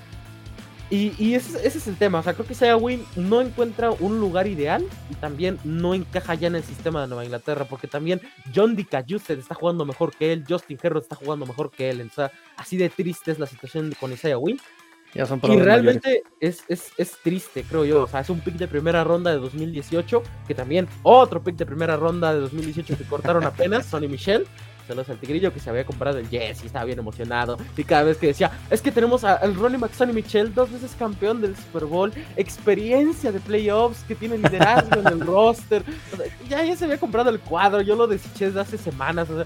Y, y ese, ese, es el tema, o sea, creo que Isaiah Wynn no encuentra un lugar ideal y también no encaja ya en el sistema de Nueva Inglaterra, porque también John DiCayusted está jugando mejor que él, Justin Herbert está jugando mejor que él, o sea, así de triste es la situación con Isaiah Wynn. Ya son y realmente es, es, es, triste, creo yo. O sea, es un pick de primera ronda de 2018, que también otro pick de primera ronda de 2018 que cortaron apenas, Sonny Michel saludos al tigrillo que se había comprado el Jesse, estaba bien emocionado. Y cada vez que decía, es que tenemos al Ronnie McSonny Michel, dos veces campeón del Super Bowl, experiencia de playoffs, que tiene liderazgo en el roster. O sea, ya, ya se había comprado el cuadro, yo lo deseché desde hace semanas. O sea,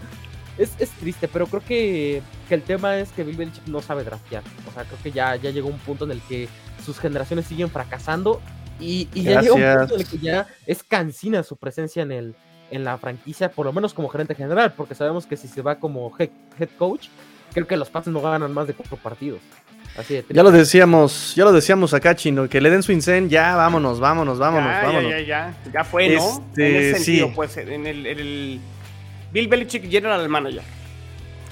es, es, triste, pero creo que, que, el tema es que Bill Belichick no sabe draftear. O sea, creo que ya, ya llegó un punto en el que sus generaciones siguen fracasando. Y, y ya llegó un punto en el que ya es cansina su presencia en el, en la franquicia, por lo menos como gerente general, porque sabemos que si se va como head, head coach, creo que los Pats no ganan más de cuatro partidos. Así de ya lo decíamos, ya lo decíamos acá, Chino, que le den su incen, ya vámonos, vámonos, vámonos, ya, vámonos. Ya, ya, ya, ya fue, ¿no? Este, en ese sentido, sí. pues, en el, en el, Bill Belichick General Manager.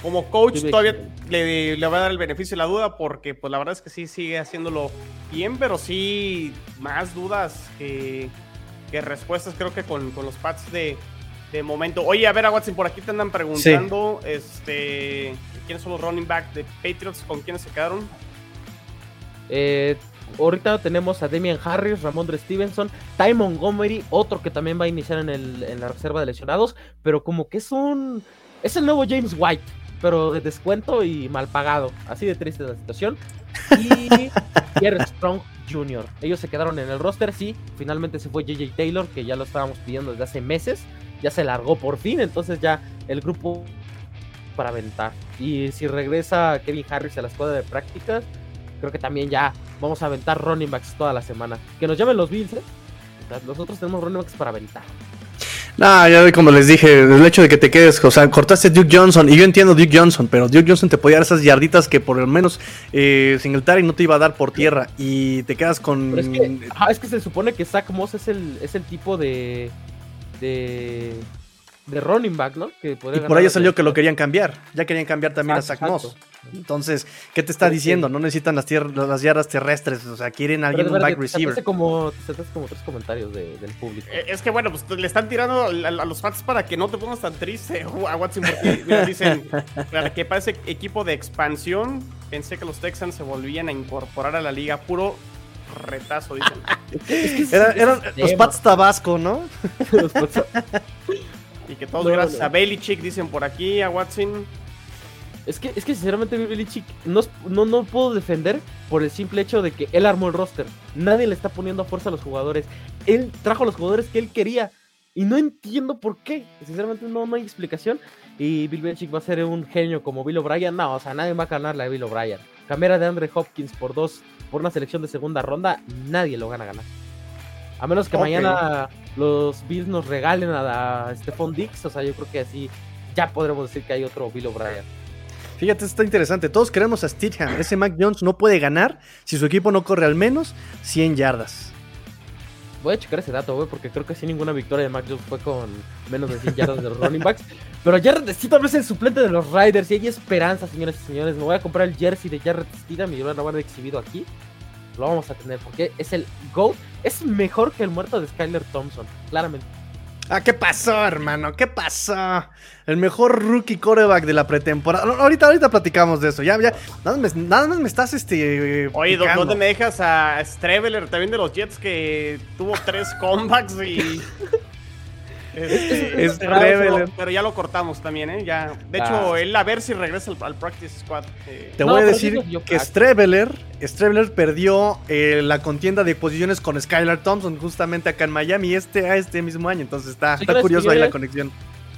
Como coach sí, todavía le, le, va a dar el beneficio de la duda porque pues la verdad es que sí sigue haciéndolo bien, pero sí más dudas que, que respuestas creo que con, con los Pats de, de, momento. Oye, a ver, a Watson, por aquí te andan preguntando sí. este, quiénes son los running back de Patriots, con quiénes se quedaron. Eh, ahorita tenemos a Demian Harris, Ramondre Stevenson, Ty Montgomery, otro que también va a iniciar en, el, en la reserva de lesionados, pero como que es un... Es el nuevo James White, pero de descuento y mal pagado. Así de triste la situación. Y Pierre Strong Jr. Ellos se quedaron en el roster, sí. Finalmente se fue JJ Taylor, que ya lo estábamos pidiendo desde hace meses. Ya se largó por fin, entonces ya el grupo para aventar. Y si regresa Kevin Harris a la escuadra de prácticas, creo que también ya vamos a aventar running backs toda la semana. Que nos llamen los Bills, ¿eh? Nosotros tenemos running backs para aventar. No, ya como les dije, el hecho de que te quedes, o sea, cortaste Duke Johnson, y yo entiendo Duke Johnson, pero Duke Johnson te podía dar esas yarditas que por lo menos eh, Singletary no te iba a dar por tierra, y te quedas con... Es, que, es que se supone que Zach Moss es el, es el tipo de... de de running back, ¿no? Que y por ahí salió que lo querían cambiar. Ya querían cambiar también exacto, a Zach Moss. Entonces, ¿qué te está diciendo? sí. No necesitan las, tier- las yardas terrestres, o sea, quieren a alguien un back te receiver. como, te saltaste como tres comentarios de- del público. Eh, Es que bueno, pues le están tirando a, a los fans para que no te pongas tan triste a Watson porque mira, dicen para que parece equipo de expansión. Pensé que los Texans se volvían a incorporar a la liga puro retazo, dicen. Es que ese- Era- ese eran los. Pats Tabasco, ¿no? Los Pats- Y que todos No, gracias no. a Belichick dicen por aquí, a Watson. Es que, es que sinceramente Bill Belichick no, no, no puedo defender por el simple hecho de que él armó el roster. Nadie le está poniendo a fuerza a los jugadores. Él trajo a los jugadores que él quería. Y no entiendo por qué. Sinceramente no, no hay explicación. Y Bill Belichick va a ser un genio como Bill O'Brien. No, o sea, nadie va a ganar la de Bill O'Brien. Cambiar a de Andre Hopkins por dos, por una selección de segunda ronda, nadie lo gana a ganar. A menos que mañana los Bills nos regalen a, a Stephon Dix. O sea, yo creo que así ya podremos decir que hay otro Bill O'Brien. Fíjate, está interesante. Todos queremos a Stidham. Ese Mac Jones no puede ganar si su equipo no corre al menos 100 yardas. Voy a checar ese dato, güey, porque creo que sí ninguna victoria de Mac Jones fue con menos de 100 yardas de los running backs. Pero Jared Stidham es el suplente de los Riders y hay esperanza, señores y señores. Me voy a comprar el jersey de Jared Stidham y lo van a exhibido aquí. Lo vamos a tener porque es el GOAT. Es mejor que el muerto de Skyler Thompson, claramente. Ah, ¿qué pasó, hermano? ¿Qué pasó? El mejor rookie quarterback de la pretemporada. Ahorita, ahorita platicamos de eso. Ya, ya. Nada más me, nada más me estás este. Oye, ¿dó- picando. ¿dónde me dejas a Streveler también de los Jets que tuvo tres comebacks y. Este, Es pero- ya lo cortamos también, ¿eh? Ya. De hecho, Ah. él a ver si regresa al, al practice squad. eh. Te No, voy a decir yo, que. Streveler, Streveler perdió eh, la contienda de posiciones con Skylar Thompson justamente acá en Miami este, a este mismo año. Entonces está, está curioso ahí la conexión.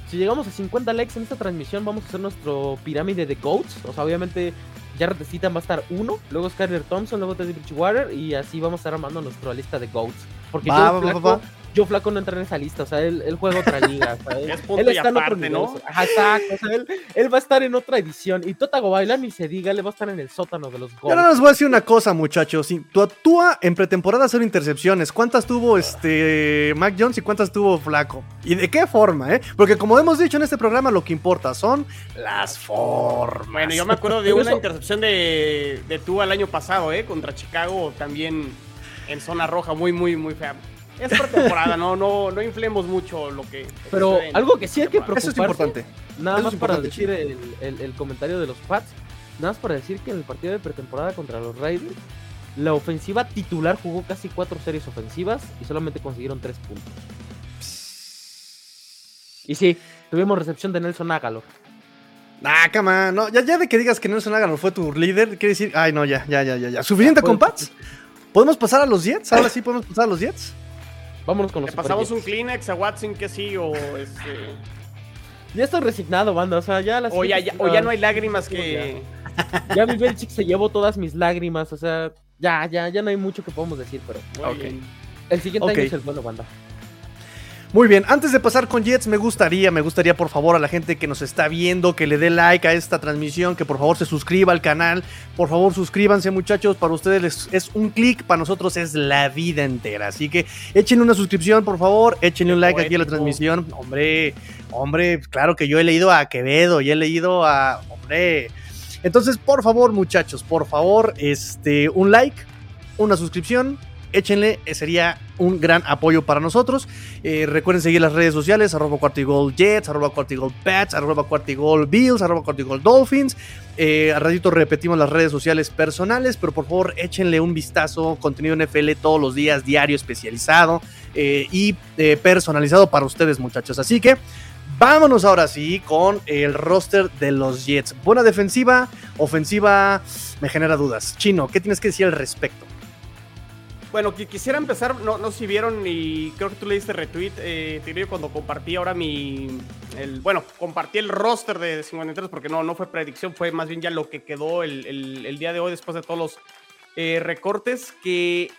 Si llegamos a 50 likes en esta transmisión, vamos a hacer nuestro pirámide de GOATs. O sea, obviamente, Jared Stidham va a estar uno, luego Skyler Thompson, luego Teddy Bridgewater y así vamos a estar armando nuestra lista de GOATs. Porque Va, va, va, Flaco, va. Joe Flaco no entra en esa lista, o sea, él, él juega otra liga. o sea, él, Es punto él y está en otro aparte, ¿no? universo. Ajá, exacto, o sea, él, él va a estar en otra edición. Y Tota Baila ni se diga, él va a estar en el sótano de los Yo GOATs. nada más voy a decir una cosa, muchachos. Si tú actúa en pretemporada cero intercepciones, ¿cuántas tuvo este Mac Jones y cuántas tuvo Flaco? ¿Y de qué forma, eh? Porque como hemos dicho en este programa, lo que importa son las formas. Bueno, yo me acuerdo de una intercepción de, de Tua el año pasado, ¿eh? Contra Chicago, también en zona roja, muy, muy, muy fea. Es pretemporada, no, no, no inflemos mucho lo que. Pero algo que sí hay que pretemporada. Eso es preocuparse, importante. Nada Eso más es para importante, decir el, el- el comentario de los Pats. Nada más para decir que en el partido de pretemporada contra los Raiders, la ofensiva titular jugó casi cuatro series ofensivas y solamente consiguieron tres puntos. Y sí, tuvimos recepción de Nelson Ágalo. Ah, cama, no, ya, ya de que digas que Nelson Aguilar fue tu líder, quiere decir, ay, no, ya, ya, ya, ya, ya. ¿Suficiente Ya, con pues, Pats? ¿Podemos pasar a los Jets? Ahora sí podemos pasar a los Jets. Vámonos con los Le pasamos un. Kleenex a Watson que sí, o este. Ya estoy resignado, banda. O sea, ya las O ya, ya- o ya no hay lágrimas que. Ya mi Belichick se llevó todas mis lágrimas. O sea, ya, ya, ya no hay mucho que podamos decir, pero Muy Ok. bien. el siguiente año es el bueno, banda. Muy bien, antes de pasar con Jets, me gustaría, me gustaría por favor a la gente que nos está viendo, que le dé like a esta transmisión, que por favor se suscriba al canal. Por favor, suscríbanse muchachos, para ustedes es, un clic, para nosotros es la vida entera. Así que échenle una suscripción, por favor, échenle un like aquí a la transmisión. Hombre, hombre, claro que yo he leído a Quevedo y he leído a... Hombre. Entonces, por favor, muchachos, por favor, este, un like, una suscripción, échenle, eh, sería un gran apoyo para nosotros. Eh, recuerden seguir las redes sociales, arroba cuartigol Jets, arroba cuartigol Pats, arroba cuartigol Bills, arroba cuartigol Dolphins. Eh, ratito repetimos las redes sociales personales, pero por favor échenle un vistazo, contenido NFL todos los días, diario, especializado eh, y personalizado para ustedes muchachos. Así que vámonos ahora sí con el roster de los Jets. Buena defensiva, ofensiva, me genera dudas. Chino, ¿qué tienes que decir al respecto? Bueno, qui- quisiera empezar, no, no sé si vieron y creo que tú le diste retweet, eh, cuando compartí ahora mi, bueno, compartí el roster de 53 porque no, no fue predicción, fue más bien ya lo que quedó el, día de hoy después de todos los eh, recortes, que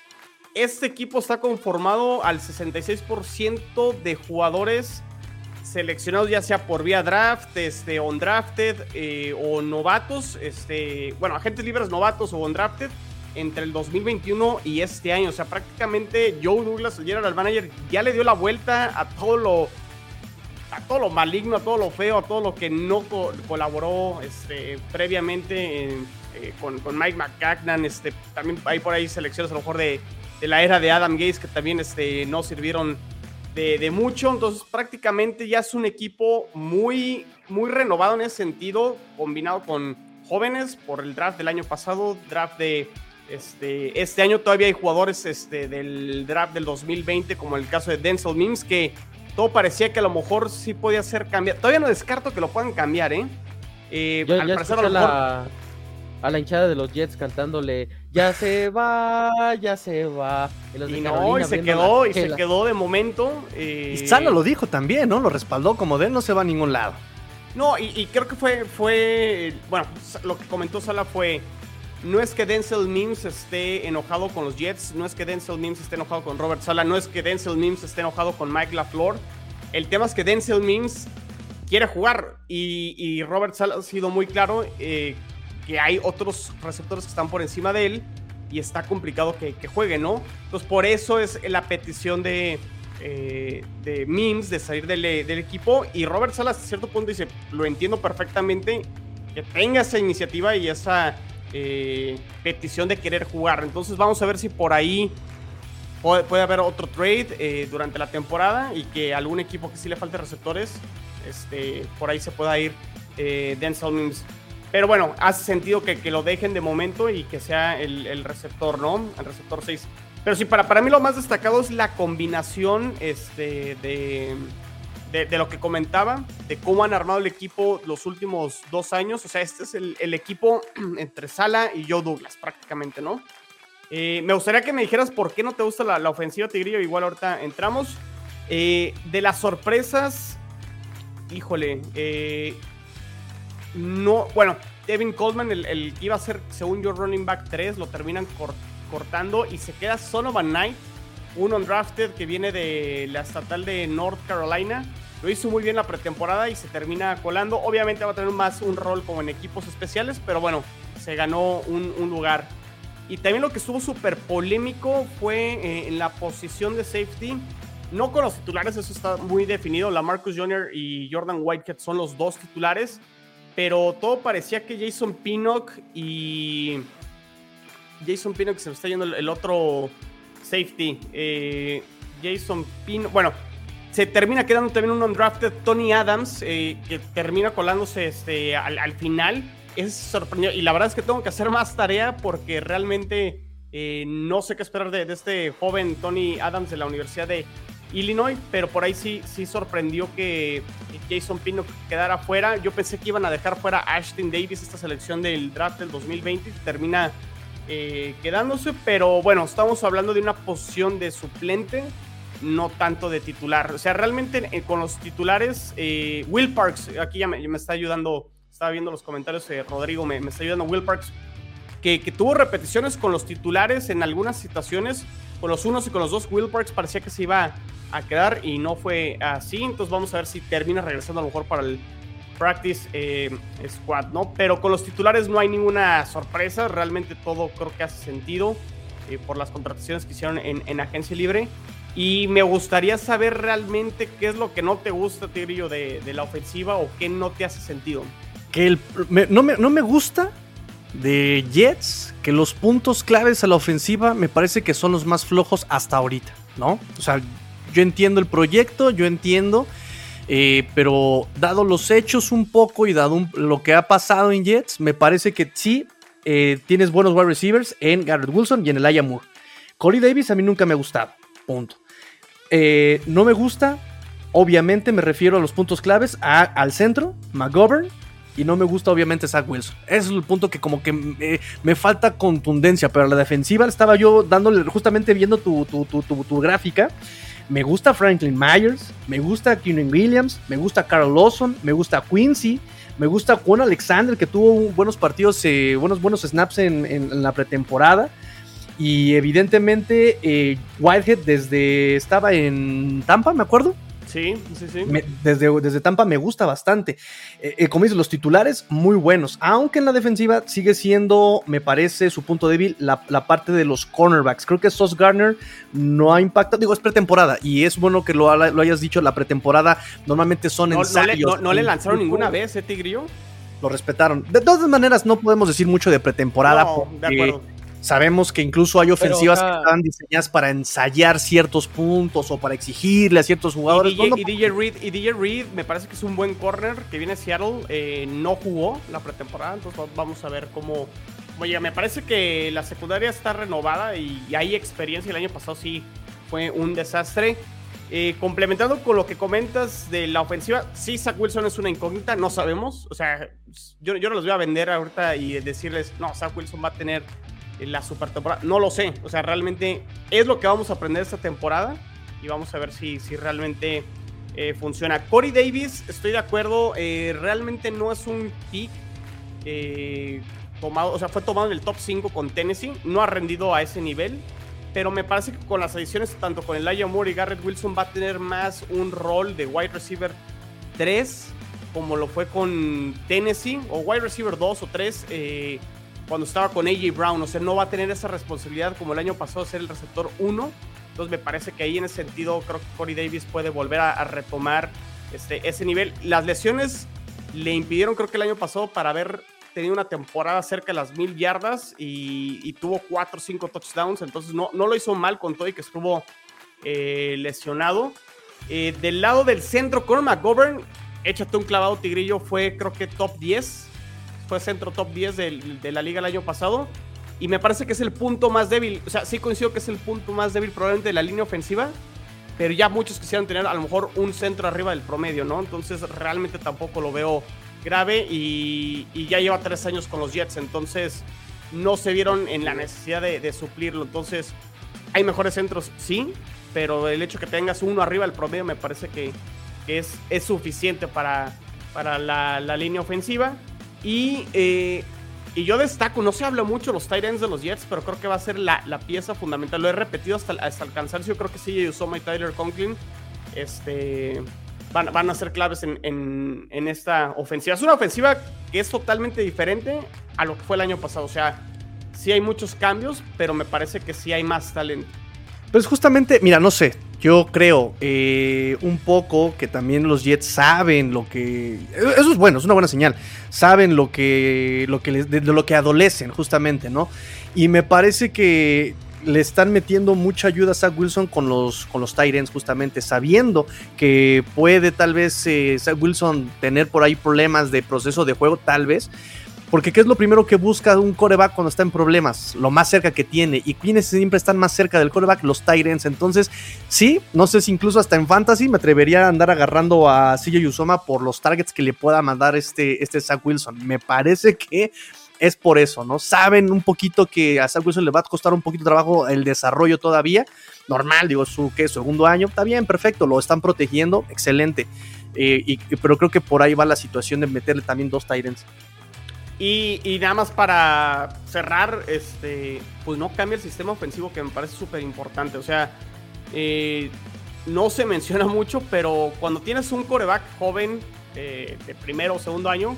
este equipo está conformado al 66% de jugadores seleccionados ya sea por vía draft, este, undrafted eh, o novatos, este, bueno, agentes libres novatos o undrafted entre el 2021 y este año. O sea, prácticamente Joe Douglas, el general manager, ya le dio la vuelta a todo lo. a todo lo maligno, a todo lo feo, a todo lo que no colaboró este, previamente eh, con, Mike McCagnan. Este, también hay por ahí selecciones a lo mejor de, la era de Adam Gates que también este, no sirvieron de, mucho. Entonces prácticamente ya es un equipo muy, muy renovado en ese sentido, combinado con jóvenes por el draft del año pasado, draft de este, este año todavía hay jugadores este, del draft del 2020, como el caso de Denzel Mims, que todo parecía que a lo mejor sí podía ser cambiado. Todavía no descarto que lo puedan cambiar, ¿eh? eh al parecer, a, lo mejor... la, a la hinchada de los Jets cantándole ya se va, ya se va. Y, no, y se quedó, y se quedó de momento. Eh... Y Sala lo dijo también, ¿no? Lo respaldó como de él no se va a ningún lado. No, y, y creo que fue, fue, bueno, lo que comentó Sala fue, no es que Denzel Mims esté enojado con los Jets, no es que Denzel Mims esté enojado con Robert Sala, no es que Denzel Mims esté enojado con Mike LaFleur. El tema es que Denzel Mims quiere jugar y, Robert Sala ha sido muy claro eh, que hay otros receptores que están por encima de él y está complicado que, juegue, ¿no? Entonces por eso es la petición de, eh, de Mims de salir del, del, equipo y Robert Sala hasta cierto punto dice, lo entiendo perfectamente, que tenga esa iniciativa y esa eh, petición de querer jugar. Entonces vamos a ver si por ahí puede, haber otro trade eh, durante la temporada y que algún equipo que sí le falte receptores, este, por ahí se pueda ir eh, Denzel Mims. Pero bueno, hace sentido que, lo dejen de momento y que sea el, receptor, ¿no? El receptor 6. Pero sí, para, para mí lo más destacado es la combinación este, de, de, lo que comentaba, de cómo han armado el equipo los últimos dos años. O sea, este es el, equipo entre Sala y Joe Douglas, prácticamente, ¿no? Eh, me gustaría que me dijeras por qué no te gusta la, ofensiva, Tigrillo. Igual ahorita entramos. Eh, de las sorpresas, híjole, eh, no, bueno, Devin Coleman, el, que iba a ser, según yo, running back 3, lo terminan cortando y se queda Van Knight, un undrafted que viene de la estatal de North Carolina. Lo hizo muy bien la pretemporada y se termina colando. Obviamente va a tener más un rol como en equipos especiales, pero bueno, se ganó un, lugar. Y también lo que estuvo súper polémico fue eh, en la posición de safety. No con los titulares, eso está muy definido. La Marcus Jr. y Jordan Whitehead son los dos titulares. Pero todo parecía que Jason Pinnock y. Jason Pinnock se me está yendo el, otro safety. Eh, Jason Pinnock. Bueno, se termina quedando también un undrafted Tony Adams, eh, que termina colándose este, al, final. Es sorprendente. Y la verdad es que tengo que hacer más tarea porque realmente eh, no sé qué esperar de, este joven Tony Adams de la Universidad de Illinois, pero por ahí sí, sí sorprendió que Jason Pino quedara fuera. Yo pensé que iban a dejar fuera a Ashton Davis, esta selección del draft del 2020, termina eh, quedándose, pero bueno, estamos hablando de una posición de suplente no tanto de titular. O sea, realmente eh, con los titulares, eh, Will Parks, aquí ya me, está ayudando, estaba viendo los comentarios, eh, Rodrigo me, está ayudando, Will Parks, que, tuvo repeticiones con los titulares en algunas situaciones, con los unos y con los dos, Will Parks parecía que se iba a quedar y no fue así, entonces vamos a ver si termina regresando a lo mejor para el practice squad, ¿no? Pero con los titulares no hay ninguna sorpresa, realmente todo creo que hace sentido por las contrataciones que hicieron en agencia libre. Y me gustaría saber realmente qué es lo que no te gusta, Tigrillo, de, la ofensiva o qué no te hace sentido. Que el, no, me, no me gusta de Jets que los puntos claves a la ofensiva me parece que son los más flojos hasta ahorita, ¿no? O sea, yo entiendo el proyecto, yo entiendo, eh, pero dado los hechos un poco y dado lo que ha pasado en Jets, me parece que sí eh, tienes buenos wide receivers en Garrett Wilson y en el Moore. Corey Davis a mí nunca me ha gustado, punto. Eh, no me gusta, obviamente me refiero a los puntos claves, al centro, McGovern, y no me gusta obviamente Zach Wilson. Ese es el punto que como que me, falta contundencia, pero a la defensiva estaba yo dándole, justamente viendo tu, tu, gráfica. Me gusta Franklin Myers, me gusta Keenan Williams, me gusta Carl Lawson, me gusta Quincy, me gusta Juan Alexander que tuvo buenos partidos, eh, buenos, buenos snaps en la pretemporada. Y evidentemente eh, Whitehead desde estaba en Tampa, me acuerdo. Sí, sí, sí. desde, desde Tampa me gusta bastante. Eh, eh, como dices, los titulares muy buenos, aunque en la defensiva sigue siendo, me parece, su punto débil la, parte de los cornerbacks. Creo que Sos Garner no ha impactado, digo, es pretemporada y es bueno que lo, lo hayas dicho, la pretemporada normalmente son no, ensayos. No le, lanzaron ninguna vez, ¿eh, Tigrillo? Lo respetaron. De todas maneras, no podemos decir mucho de pretemporada. de acuerdo Sabemos que incluso hay ofensivas que están diseñadas para ensayar ciertos puntos o para exigirle a ciertos jugadores. Y DJ, Reed, y DJ Reed me parece que es un buen corner que viene a Seattle. Eh, no jugó la pretemporada, entonces vamos a ver cómo. Oye, me parece que la secundaria está renovada y, hay experiencia. El año pasado sí fue un desastre. Eh, complementando con lo que comentas de la ofensiva, sí, Zach Wilson es una incógnita, no sabemos. O sea, yo, yo no los voy a vender ahorita y decirles, no, Zach Wilson va a tener la super temporada. No lo sé. O sea, realmente es lo que vamos a aprender esta temporada y vamos a ver si, si realmente eh, funciona. Corey Davis, estoy de acuerdo, eh, realmente no es un pick eh, tomado, o sea, fue tomado en el top 5 con Tennessee, no ha rendido a ese nivel. Pero me parece que con las adiciones, tanto con Elijah Moore y Garrett Wilson, va a tener más un rol de wide receiver 3, como lo fue con Tennessee, o wide receiver 2 o 3 cuando estaba con AJ Brown. O sea, no va a tener esa responsabilidad como el año pasado ser el receptor 1. Entonces me parece que ahí en ese sentido creo que Corey Davis puede volver a, retomar este, ese nivel. Las lesiones le impidieron creo que el año pasado para haber tenido una temporada cerca de las mil yardas y, tuvo 4 o 5 touchdowns. Entonces no, no lo hizo mal con todo y que estuvo eh, lesionado. Eh, del lado del centro, Conor McGovern, échate un clavado tigrillo, fue creo que top 10 fue centro top 10 de, la liga el año pasado. Y me parece que es el punto más débil. O sea, sí coincido que es el punto más débil probablemente de la línea ofensiva. Pero ya muchos quisieran tener a lo mejor un centro arriba del promedio, ¿no? Entonces realmente tampoco lo veo grave. Y, ya lleva tres años con los Jets. Entonces no se vieron en la necesidad de, suplirlo. Entonces hay mejores centros, sí. Pero el hecho que tengas uno arriba del promedio me parece que, es, suficiente para, la línea ofensiva. Y, eh, y yo destaco, no se habla mucho los tight ends de los Jets, pero creo que va a ser la, la pieza fundamental. Lo he repetido hasta, hasta el cansancio. Creo que sí, Usoma y Tyler Conklin este, van, van a ser claves en, en, en, esta ofensiva. Es una ofensiva que es totalmente diferente a lo que fue el año pasado. O sea, sí hay muchos cambios, pero me parece que sí hay más talento. Pues justamente, mira, no sé, yo creo eh, un poco que también los Jets saben lo que... Eso es bueno, es una buena señal. Saben lo que, lo que de, lo que adolecen justamente, ¿no? Y me parece que le están metiendo mucha ayuda a Zach Wilson con los, con los Tyrants, justamente, sabiendo que puede tal vez eh, Zach Wilson tener por ahí problemas de proceso de juego, tal vez, porque ¿qué es lo primero que busca un coreback cuando está en problemas? Lo más cerca que tiene. ¿Y quienes siempre están más cerca del coreback? Los Tyrants. Entonces, sí, no sé si incluso hasta en Fantasy me atrevería a andar agarrando a CJ Usoma por los targets que le pueda mandar este, este Zach Wilson. Me parece que es por eso, ¿no? Saben un poquito que a Zach Wilson le va a costar un poquito de trabajo el desarrollo todavía. Normal, digo, su ¿qué? segundo año. Está bien, perfecto, lo están protegiendo, excelente. Eh, pero creo que por ahí va la situación de meterle también dos Tyrants. Y, nada más para cerrar, este, pues no cambia el sistema ofensivo que me parece súper importante. O sea, eh, no se menciona mucho, pero cuando tienes un coreback joven eh, de primero o segundo año,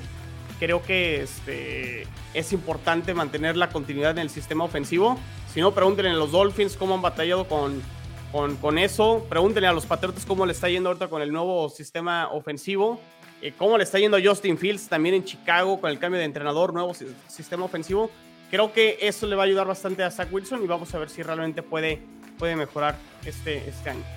creo que este, es importante mantener la continuidad en el sistema ofensivo. Si no, pregúntenle a los Dolphins cómo han batallado con, con, con eso. Pregúntenle a los Patriotas cómo le está yendo ahorita con el nuevo sistema ofensivo. Eh, cómo le está yendo a Justin Fields también en Chicago con el cambio de entrenador, nuevo sistema ofensivo. Creo que eso le va a ayudar bastante a Zach Wilson y vamos a ver si realmente puede, puede mejorar este, este año.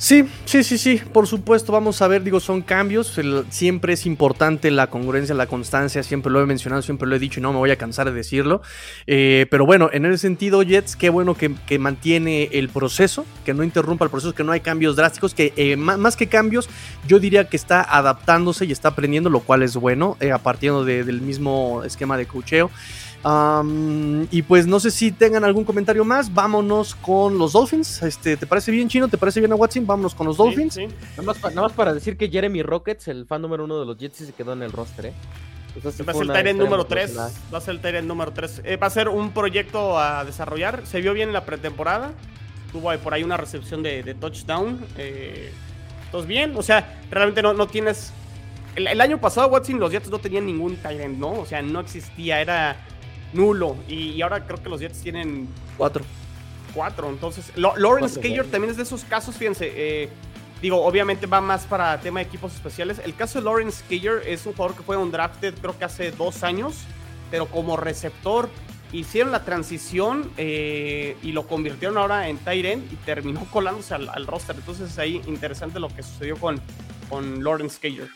Sí, sí, sí, sí, por supuesto, vamos a ver, digo, son cambios, siempre es importante la congruencia, la constancia, siempre lo he mencionado, siempre lo he dicho y no me voy a cansar de decirlo, eh, pero bueno, en ese sentido, Jets, qué bueno que, mantiene el proceso, que no interrumpa el proceso, que no hay cambios drásticos, que eh, más, que cambios, yo diría que está adaptándose y está aprendiendo, lo cual es bueno, eh, a partir del mismo esquema de cocheo y pues no sé si tengan algún comentario más. Vámonos con los Dolphins. Este, ¿Te parece bien, Chino? ¿Te parece bien a Watson? Vámonos con los Dolphins. Nada, más para decir que Jeremy Rockets, el fan número uno de los Jets, se quedó en el roster. ¿eh? Pues va a ser el Tyrant número 3. Va a ser el Tyrant número 3. va a ser un proyecto a desarrollar. Se vio bien en la pretemporada. tuvo por ahí una recepción de, touchdown. Eh, entonces, bien, o sea, realmente no, no tienes. El, año pasado, Watson, los Jets no tenían ningún Tyrant, ¿no? O sea, no existía, era nulo. Y, ahora creo que los Jets tienen. Cuatro. Cuatro, entonces. Lawrence Cager también es de esos casos, fíjense. Eh, digo, obviamente va más para tema de equipos especiales. El caso de Lawrence Cager es un jugador que fue un drafted, creo que hace dos años, pero como receptor hicieron la transición eh, y lo convirtieron ahora en Tyrant y terminó colándose al, roster. Entonces es ahí interesante lo que sucedió con, con Lawrence Cager.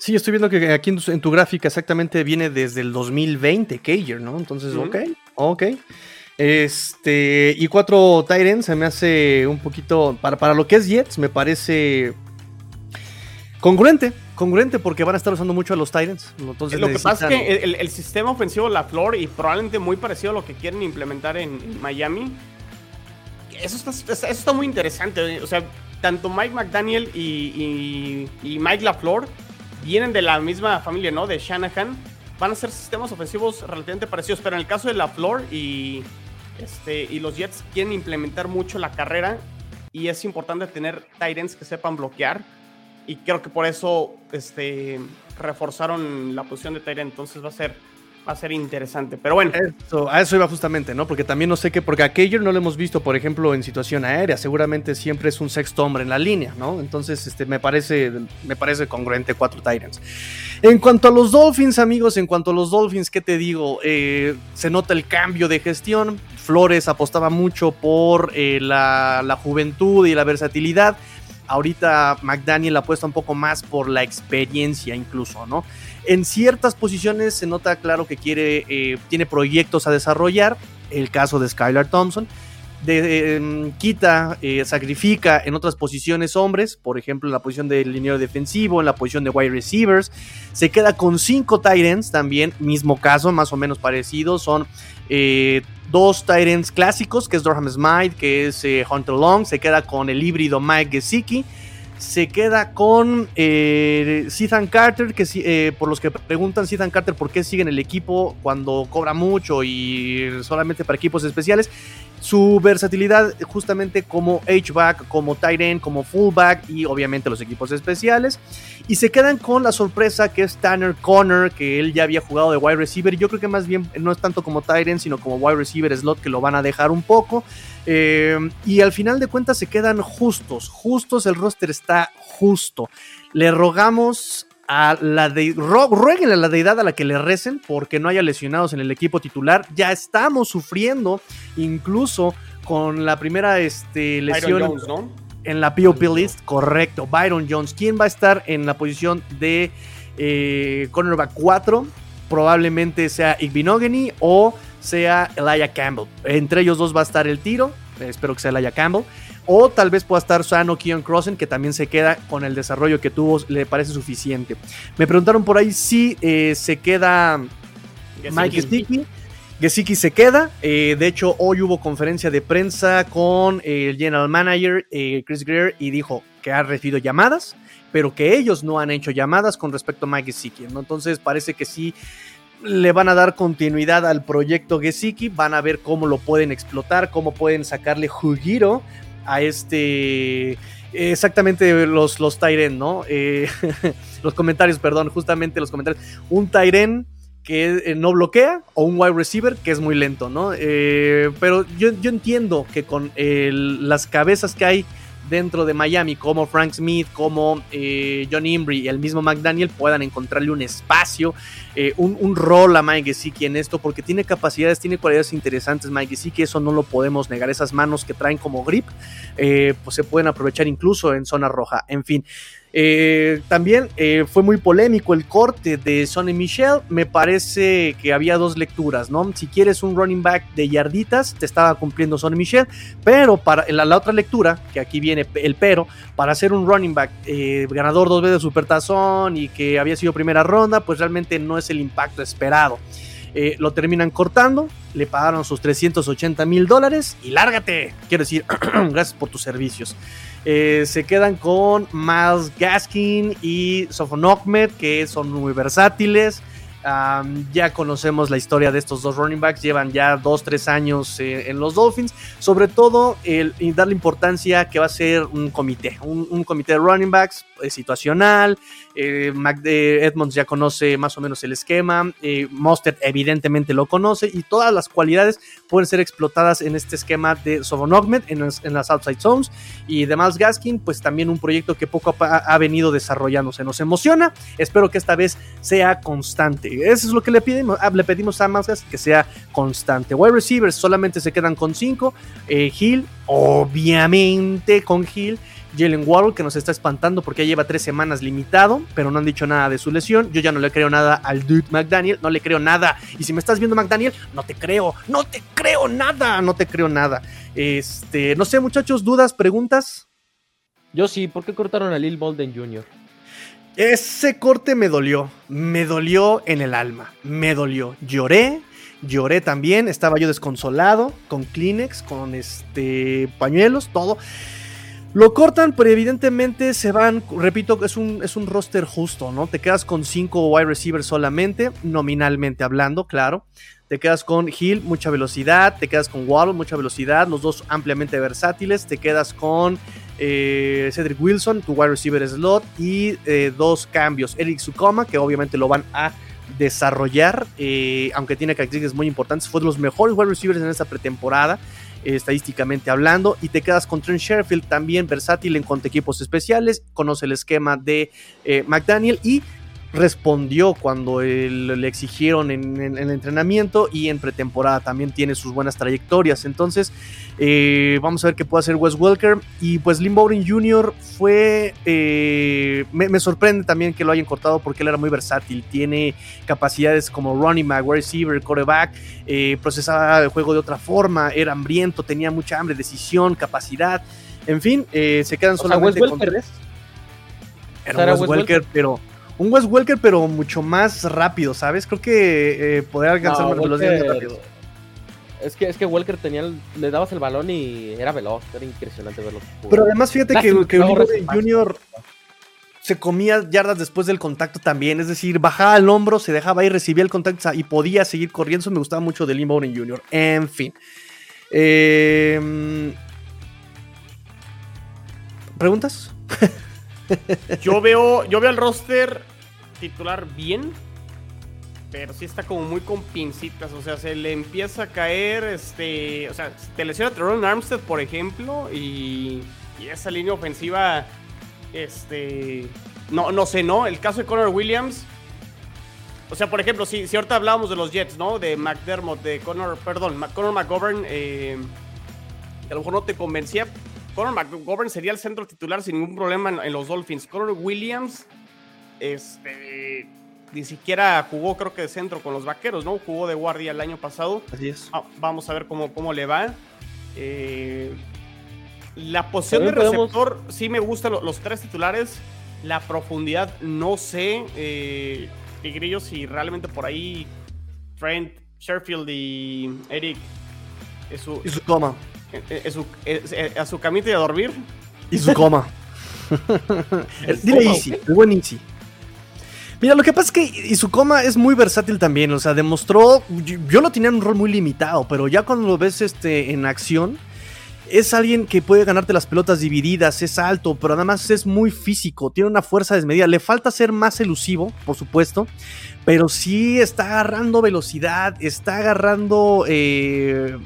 Sí, estoy viendo que aquí en tu, gráfica exactamente viene desde el 2020, Cager, ¿no? Entonces, ok, ok. Este, y cuatro Tyrants se me hace un poquito, para, para lo que es Jets, me parece congruente, congruente porque van a estar usando mucho a los Titans. Entonces lo que pasa es que el, sistema ofensivo de la Flor y probablemente muy parecido a lo que quieren implementar en, Miami, eso está, eso está muy interesante. O sea, tanto Mike McDaniel y, y, Mike LaFleur vienen de la misma familia, ¿no? De Shanahan. Van a ser sistemas ofensivos relativamente parecidos, pero en el caso de LaFleur y, este, y los Jets quieren implementar mucho la carrera y es importante tener Titans que sepan bloquear y creo que por eso este, reforzaron la posición de Tyrant. Entonces va a ser va a ser interesante. Pero bueno. a eso iba justamente, ¿no? Porque también no sé qué, porque a no lo hemos visto, por ejemplo, en situación aérea. Seguramente siempre es un sexto hombre en la línea, ¿no? Entonces, este, me parece, me parece congruente cuatro Tyrants. En cuanto a los Dolphins, amigos, en cuanto a los Dolphins, ¿qué te digo? Eh, se nota el cambio de gestión. Flores apostaba mucho por eh, la, la juventud y la versatilidad. Ahorita McDaniel apuesta un poco más por la experiencia incluso, ¿no? En ciertas posiciones se nota claro que quiere, eh, tiene proyectos a desarrollar, el caso de Skylar Thompson, de, em, quita, eh, sacrifica en otras posiciones hombres, por ejemplo en la posición del liniero defensivo, en la posición de wide receivers, se queda con cinco ends también, mismo caso, más o menos parecido, son eh, dos Tyrants clásicos, que es Durham Smythe, que es eh, Hunter Long, se queda con el híbrido Mike Gesicki, se queda con eh, Carter, que eh, por los que preguntan Ethan Carter por qué sigue en el equipo cuando cobra mucho y solamente para equipos especiales, su versatilidad justamente como H-back, como tight end, como fullback y obviamente los equipos especiales. Y se quedan con la sorpresa que es Tanner Connor, que él ya había jugado de wide receiver. Yo creo que más bien no es tanto como tight end, sino como wide receiver slot que lo van a dejar un poco. Eh, y al final de cuentas se quedan justos, justos, el roster está justo. Le rogamos a la de rueguen a la deidad a la que le recen porque no haya lesionados en el equipo titular. Ya estamos sufriendo incluso con la primera este, lesión en la POP list, correcto. Byron Jones, ¿quién va a estar en la posición de eh, cornerback 4? Probablemente sea Igbinogany o sea Elijah Campbell. Entre ellos dos va a estar el tiro. Espero que sea Elijah Campbell. O tal vez pueda estar sano Keon Crossen, que también se queda con el desarrollo que tuvo, le parece suficiente. Me preguntaron por ahí si eh, se queda Mike Gesicki. Gesicki se queda. Eh, de hecho, hoy hubo conferencia de prensa con el general manager Chris Greer y dijo que ha recibido llamadas, pero que ellos no han hecho llamadas con respecto a Mike Gesicki. ¿no? Entonces parece que sí le van a dar continuidad al proyecto Gesicki, van a ver cómo lo pueden explotar, cómo pueden sacarle juguito a este exactamente los, los Tyren, ¿no? Eh, los comentarios, perdón, justamente los comentarios. Un Tyren que eh, no bloquea o un wide receiver que es muy lento, ¿no? Eh, pero yo, yo, entiendo que con las cabezas que hay dentro de Miami, como Frank Smith, como eh, John Imbri y el mismo McDaniel, puedan encontrarle un espacio, eh, un, rol a Mike Gesicki en esto, porque tiene capacidades, tiene cualidades interesantes Mike Gesicki, eso no lo podemos negar, esas manos que traen como grip, eh, pues se pueden aprovechar incluso en zona roja, en fin. Eh, también eh, fue muy polémico el corte de Sonny Michel. Me parece que había dos lecturas, ¿no? Si quieres un running back de yarditas, te estaba cumpliendo Sonny Michel. Pero para la, otra lectura, que aquí viene el pero, para ser un running back eh, ganador dos veces de supertazón y que había sido primera ronda, pues realmente no es el impacto esperado. lo terminan cortando, le pagaron sus 380 mil dólares y lárgate. Quiero decir, gracias por tus servicios. Eh, se quedan con Miles Gaskin y Sofon que son muy versátiles. ya conocemos la historia de estos dos running backs, llevan ya dos, tres años eh, en los Dolphins. Sobre todo, el, darle importancia que va a ser un comité, un, comité de running backs eh, situacional. Eh, Edmonds ya conoce más o menos el esquema. Mostert evidentemente lo conoce y todas las cualidades pueden ser explotadas en este esquema de Sovon en, las outside zones. Y de Miles Gaskin, pues también un proyecto que poco ha, venido desarrollándose. Nos emociona. Espero que esta vez sea constante. Eso es lo que le pedimos, ah, le pedimos a Masgas que sea constante. Wide receivers solamente se quedan con 5. Eh, Hill, obviamente con Hill. Jalen Waddle, que nos está espantando porque ya lleva tres semanas limitado, pero no han dicho nada de su lesión. Yo ya no le creo nada al dude McDaniel, no le creo nada. Y si me estás viendo McDaniel, no te creo, no te creo nada, no te creo nada. Este, no sé, muchachos, dudas, preguntas. Yo sí, ¿por qué cortaron a Lil Bolden Jr.? Ese corte me dolió, me dolió en el alma, me dolió. Lloré, lloré también, estaba yo desconsolado, con Kleenex, con este pañuelos, todo. Lo cortan, pero evidentemente se van, repito, es un, es un roster justo, ¿no? Te quedas con cinco wide receivers solamente, nominalmente hablando, claro. Te quedas con Hill, mucha velocidad. Te quedas con Waddle, mucha velocidad. Los dos ampliamente versátiles. Te quedas con eh, Cedric Wilson, tu wide receiver slot, y eh, dos cambios. Eric Sukoma, que obviamente lo van a desarrollar, eh, aunque tiene características muy importantes, fue de los mejores wide receivers en esta pretemporada. Estadísticamente hablando, y te quedas con Trent Sherfield, también versátil en cuanto equipos especiales, conoce el esquema de McDaniel y respondió cuando le exigieron en, el entrenamiento y en pretemporada también tiene sus buenas trayectorias. Entonces, eh, vamos a ver qué puede hacer Wes Welker. Y pues Lynn Bowden Jr. fue. Eh, me, sorprende también que lo hayan cortado porque él era muy versátil. Tiene capacidades como running back, receiver, quarterback. Eh, procesaba el juego de otra forma. Era hambriento, tenía mucha hambre, decisión, capacidad. En fin, se quedan solamente con tres. Era Wes Welker, pero un Wes Welker, pero mucho más rápido, ¿sabes? Creo que eh, poder alcanzar más velocidad rápido. Es que, es que Welker tenía le dabas el balón y era veloz, era impresionante verlo. Pero además, fíjate que, que Junior se comía yardas después del contacto también. Es decir, bajaba el hombro, se dejaba ir, recibía el contacto y podía seguir corriendo. Eso me gustaba mucho de Lim Bowden Jr. En fin. Em, ¿Preguntas? yo veo, yo veo el roster titular bien, pero sí está como muy con pincitas, o sea, se le empieza a caer, este, o sea, te lesiona Teron Armstead, por ejemplo, y, esa línea ofensiva, este, no, no sé, ¿no? El caso de Connor Williams, o sea, por ejemplo, si, si ahorita hablábamos de los Jets, ¿no? De McDermott, de Connor, perdón, Connor McGovern, eh, a lo mejor no te convencía, Connor McGovern sería el centro titular sin ningún problema en, en los Dolphins. Connor Williams este, ni siquiera jugó, creo que de centro con los vaqueros, ¿no? Jugó de guardia el año pasado. Así es. Ah, vamos a ver cómo, cómo le va. Eh, la posición de receptor, sí me gustan los, tres titulares. La profundidad, no sé. Eh, Tigrillo, si realmente por ahí Trent, Sherfield y Eric. Es su, y su coma. Es, su, a su camita y a dormir. Y su coma. Dile Easy, el buen Easy. Mira, lo que pasa es que Izukoma es muy versátil también, o sea, demostró, yo, lo tenía en un rol muy limitado, pero ya cuando lo ves este, en acción, es alguien que puede ganarte las pelotas divididas, es alto, pero además es muy físico, tiene una fuerza desmedida. Le falta ser más elusivo, por supuesto, pero sí está agarrando velocidad, está agarrando eh,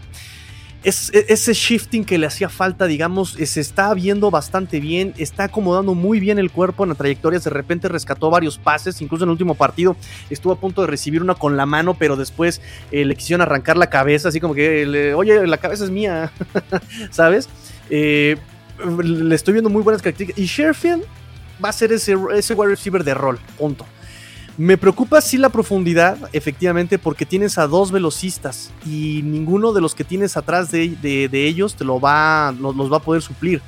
e, ese shifting que le hacía falta, digamos, se está viendo bastante bien, está acomodando muy bien el cuerpo en la trayectoria, de repente rescató varios pases, incluso en el último partido estuvo a punto de recibir una con la mano, pero después eh, le quisieron arrancar la cabeza, así como que, oye, la cabeza es mía, ¿sabes? Eh, le estoy viendo muy buenas características. Y Sherfield va a ser ese, ese wide receiver de rol, punto. Me preocupa sí la profundidad, efectivamente, porque tienes a dos velocistas y ninguno de los que tienes atrás de, ellos te lo va, los, va a poder suplir.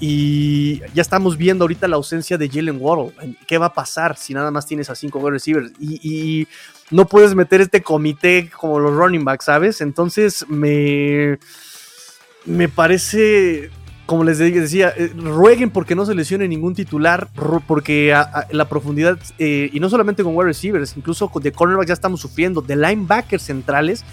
Y ya estamos viendo ahorita la ausencia de Jalen Waddle. ¿Qué va a pasar si nada más tienes a cinco wide receivers? Y, no puedes meter este comité como los running backs, ¿sabes? Entonces me, me parece como les decía, eh, rueguen porque no se lesione ningún titular, porque la profundidad, eh, y no solamente con wide receivers, incluso de cornerback ya estamos sufriendo, de linebackers centrales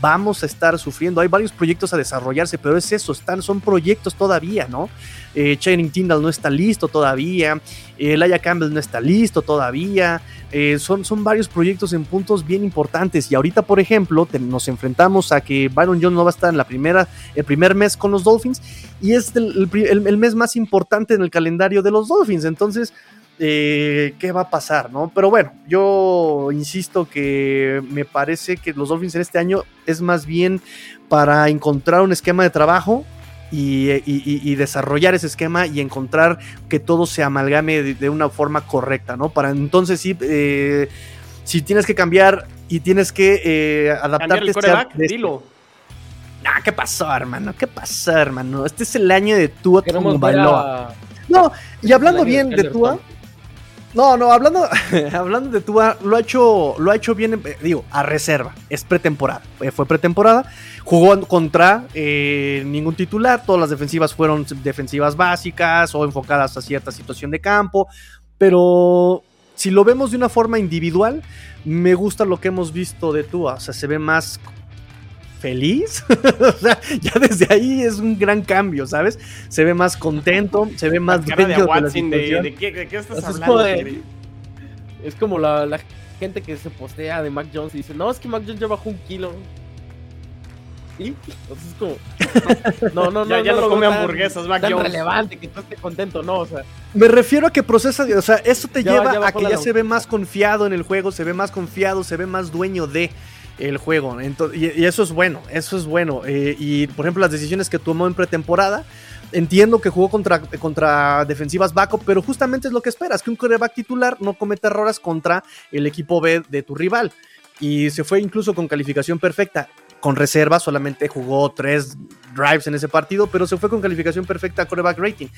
vamos a estar sufriendo. Hay varios proyectos a desarrollarse, pero es eso, están, son proyectos todavía, ¿no? Eh, Channing Tyndall no está listo todavía, eh, Laia Campbell no está listo todavía, eh, son, son varios proyectos en puntos bien importantes y ahorita, por ejemplo, nos enfrentamos a que Byron Jones no va a estar en la primera, el primer mes con los Dolphins y es el mes más importante en el calendario de los Dolphins, entonces eh, qué va a pasar, ¿no? Pero bueno, yo insisto que me parece que los Dolphins en este año es más bien para encontrar un esquema de trabajo y, desarrollar ese esquema y encontrar que todo se amalgame de, una forma correcta, ¿no? Para entonces sí, eh, si tienes que cambiar y tienes que eh, adaptarte. El dilo. Ah, ¿qué pasó, hermano? ¿Qué pasó, hermano? Este es el año de Tua como Baloa. No, y hablando bien de Tua, no, no, hablando, hablando de Tua, lo ha hecho, lo ha hecho bien, eh, digo, a reserva. Es pretemporada. Eh, fue pretemporada. Jugó contra eh, ningún titular. Todas las defensivas fueron defensivas básicas o enfocadas a cierta situación de campo. Pero si lo vemos de una forma individual, me gusta lo que hemos visto de Tua. O sea, se ve más feliz. o sea, ya desde ahí es un gran cambio, ¿sabes? Se ve más contento, se ve más de, de, qué, estás hablando? Es como, la, gente que se postea de Mac Jones y dice, no, es que Mac Jones ya bajó un kilo. ¿Y? Entonces es como. No, no, no. ya, no, come hamburguesas, Mac Jones. relevante que tú estés contento, no, o sea. Me refiero a que procesa, o sea, eso te lleva a que ya se ve más confiado en el juego, se ve más confiado, se ve más dueño de el juego. y, eso es bueno, eso es bueno. Eh, y por ejemplo, las decisiones que tomó en pretemporada, entiendo que jugó contra, contra defensivas backup, pero justamente es lo que esperas, que un coreback titular no cometa errores contra el equipo B de tu rival. Y se fue incluso con calificación perfecta. Con reserva solamente jugó tres drives en ese partido, pero se fue con calificación perfecta coreback rating.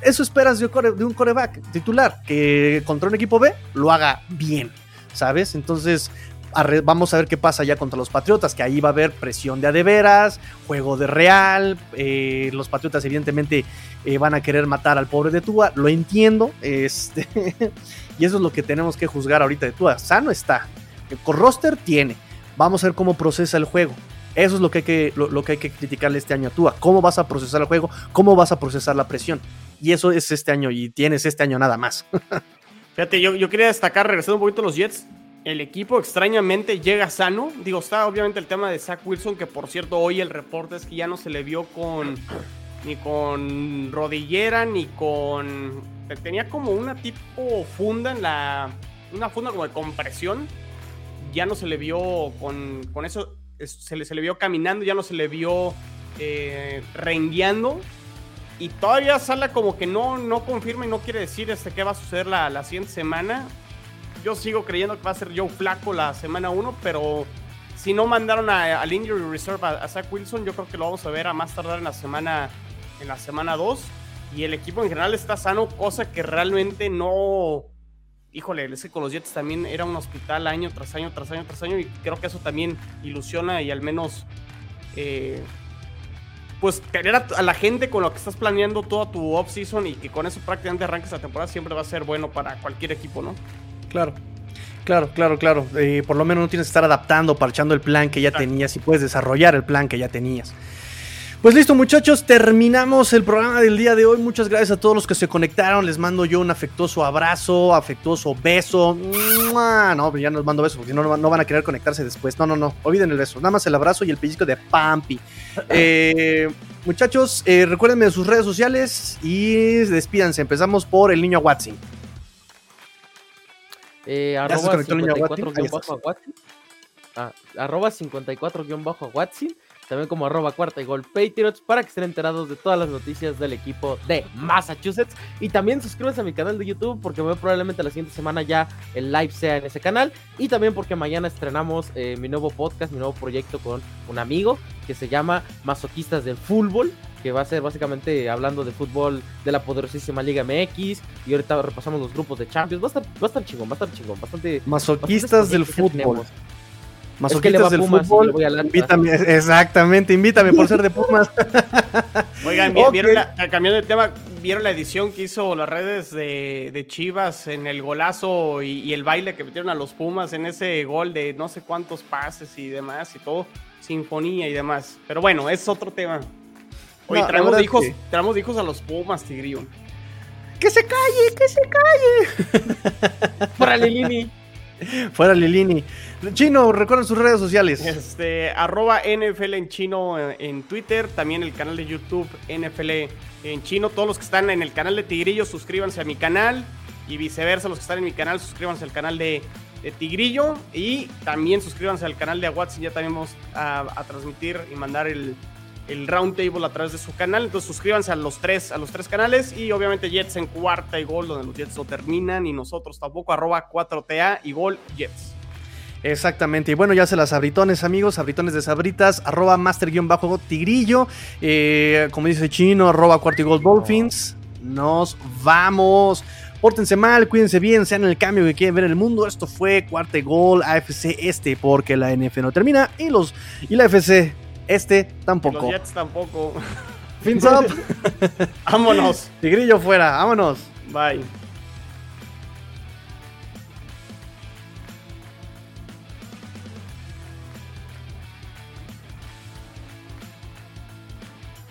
Eso esperas de un coreback titular, que contra un equipo B lo haga bien, ¿sabes? Entonces, vamos a ver qué pasa ya contra los Patriotas, que ahí va a haber presión de adeveras, juego de real, eh, los Patriotas evidentemente eh, van a querer matar al pobre de Tua, lo entiendo, este, y eso es lo que tenemos que juzgar ahorita de Tua, sano está, con roster tiene, vamos a ver cómo procesa el juego. Eso es lo que, hay que, lo, que hay que criticarle este año a Tua. ¿Cómo vas a procesar el juego? ¿Cómo vas a procesar la presión? Y eso es este año y tienes este año nada más. Fíjate, yo, yo quería destacar, regresando un poquito a los Jets, el equipo extrañamente llega sano. Digo, está obviamente el tema de Zach Wilson, que por cierto hoy el reporte es que ya no se le vio con ni con rodillera ni con tenía como una tipo funda en la una funda como de compresión. Ya no se le vio con, con eso se le, se le vio caminando, ya no se le vio eh. Y todavía sale como que no, no confirma y no quiere decir este, qué va a suceder la, la siguiente semana yo sigo creyendo que va a ser Joe Flaco la semana 1, pero si no mandaron al Injury Reserve a, Zach Wilson, yo creo que lo vamos a ver a más tardar en la semana en la semana 2 y el equipo en general está sano, cosa que realmente no híjole, es que con los Jets también era un hospital año tras año tras año tras año y creo que eso también ilusiona y al menos eh, pues querer a, la gente con lo que estás planeando toda tu off-season y que con eso prácticamente arranques la temporada siempre va a ser bueno para cualquier equipo, ¿no? Claro. Claro, claro, claro. Eh, por lo menos no tienes que estar adaptando, parchando el plan que ya tenías y puedes desarrollar el plan que ya tenías. Pues listo muchachos, terminamos el programa del día de hoy. Muchas gracias a todos los que se conectaron. Les mando yo un afectuoso abrazo, afectuoso beso. No, pues ya no les mando besos porque no, no van a querer conectarse después. No, no, no. Olviden el beso. Nada más el abrazo y el pellizco de Pampi. Eh, muchachos, eh, recuérdenme de sus redes sociales y despídanse. Empezamos por el niño Watson. Eh, arroba 54 ah, arroba 54-Watson. También como arroba cuarta y gol Patriots para que estén enterados de todas las noticias del equipo de Massachusetts. Y también suscríbanse a mi canal de YouTube porque muy probablemente la siguiente semana ya el live sea en ese canal. Y también porque mañana estrenamos eh, mi nuevo podcast, mi nuevo proyecto con un amigo que se llama Masoquistas del Fútbol que va a ser básicamente hablando de fútbol de la poderosísima Liga MX. Y ahorita repasamos los grupos de Champions. Va a estar, va a estar chingón, va a estar chingón. Bastante. Masoquistas del fútbol. Masoquistas del fútbol. invítame, exactamente, invítame por ser de Pumas. Oigan, ¿vieron la, cambiando de tema, ¿vieron la edición que hizo las redes de, Chivas en el golazo y, el baile que metieron a los Pumas en ese gol de no sé cuántos pases y demás y todo? Sinfonía y demás. Pero bueno, es otro tema. Oye, traemos, hijos, traemos hijos a los Pumas, Tigrillo. ¡Que se calle! ¡Que se calle! Para Lilini. Fuera Lilini. Chino, recuerden sus redes sociales. Este, arroba NFL en chino en, Twitter, también el canal de YouTube NFL en chino. Todos los que están en el canal de Tigrillo, suscríbanse a mi canal. Y viceversa, los que están en mi canal, suscríbanse al canal de, Tigrillo. Y también suscríbanse al canal de Watson. Ya también vamos a transmitir y mandar el, el Roundtable a través de su canal. Entonces suscríbanse a los tres, a los tres canales. Y obviamente Jets en cuarta y gol, donde los Jets no terminan. Y nosotros tampoco, arroba 4TA y gol Jets. Exactamente, y bueno, ya se las abritones, amigos, abritones de sabritas, arroba master-tigrillo, eh, como dice Chino, arroba cuarto y gol Dolphins. Nos vamos. Pórtense mal, cuídense bien, sean el cambio que quieren ver en el mundo. Esto fue cuarto y gol AFC este, porque la NF no termina y los y la FC este tampoco. Los Jets tampoco. Fins up. vámonos. Tigrillo fuera, vámonos. Bye.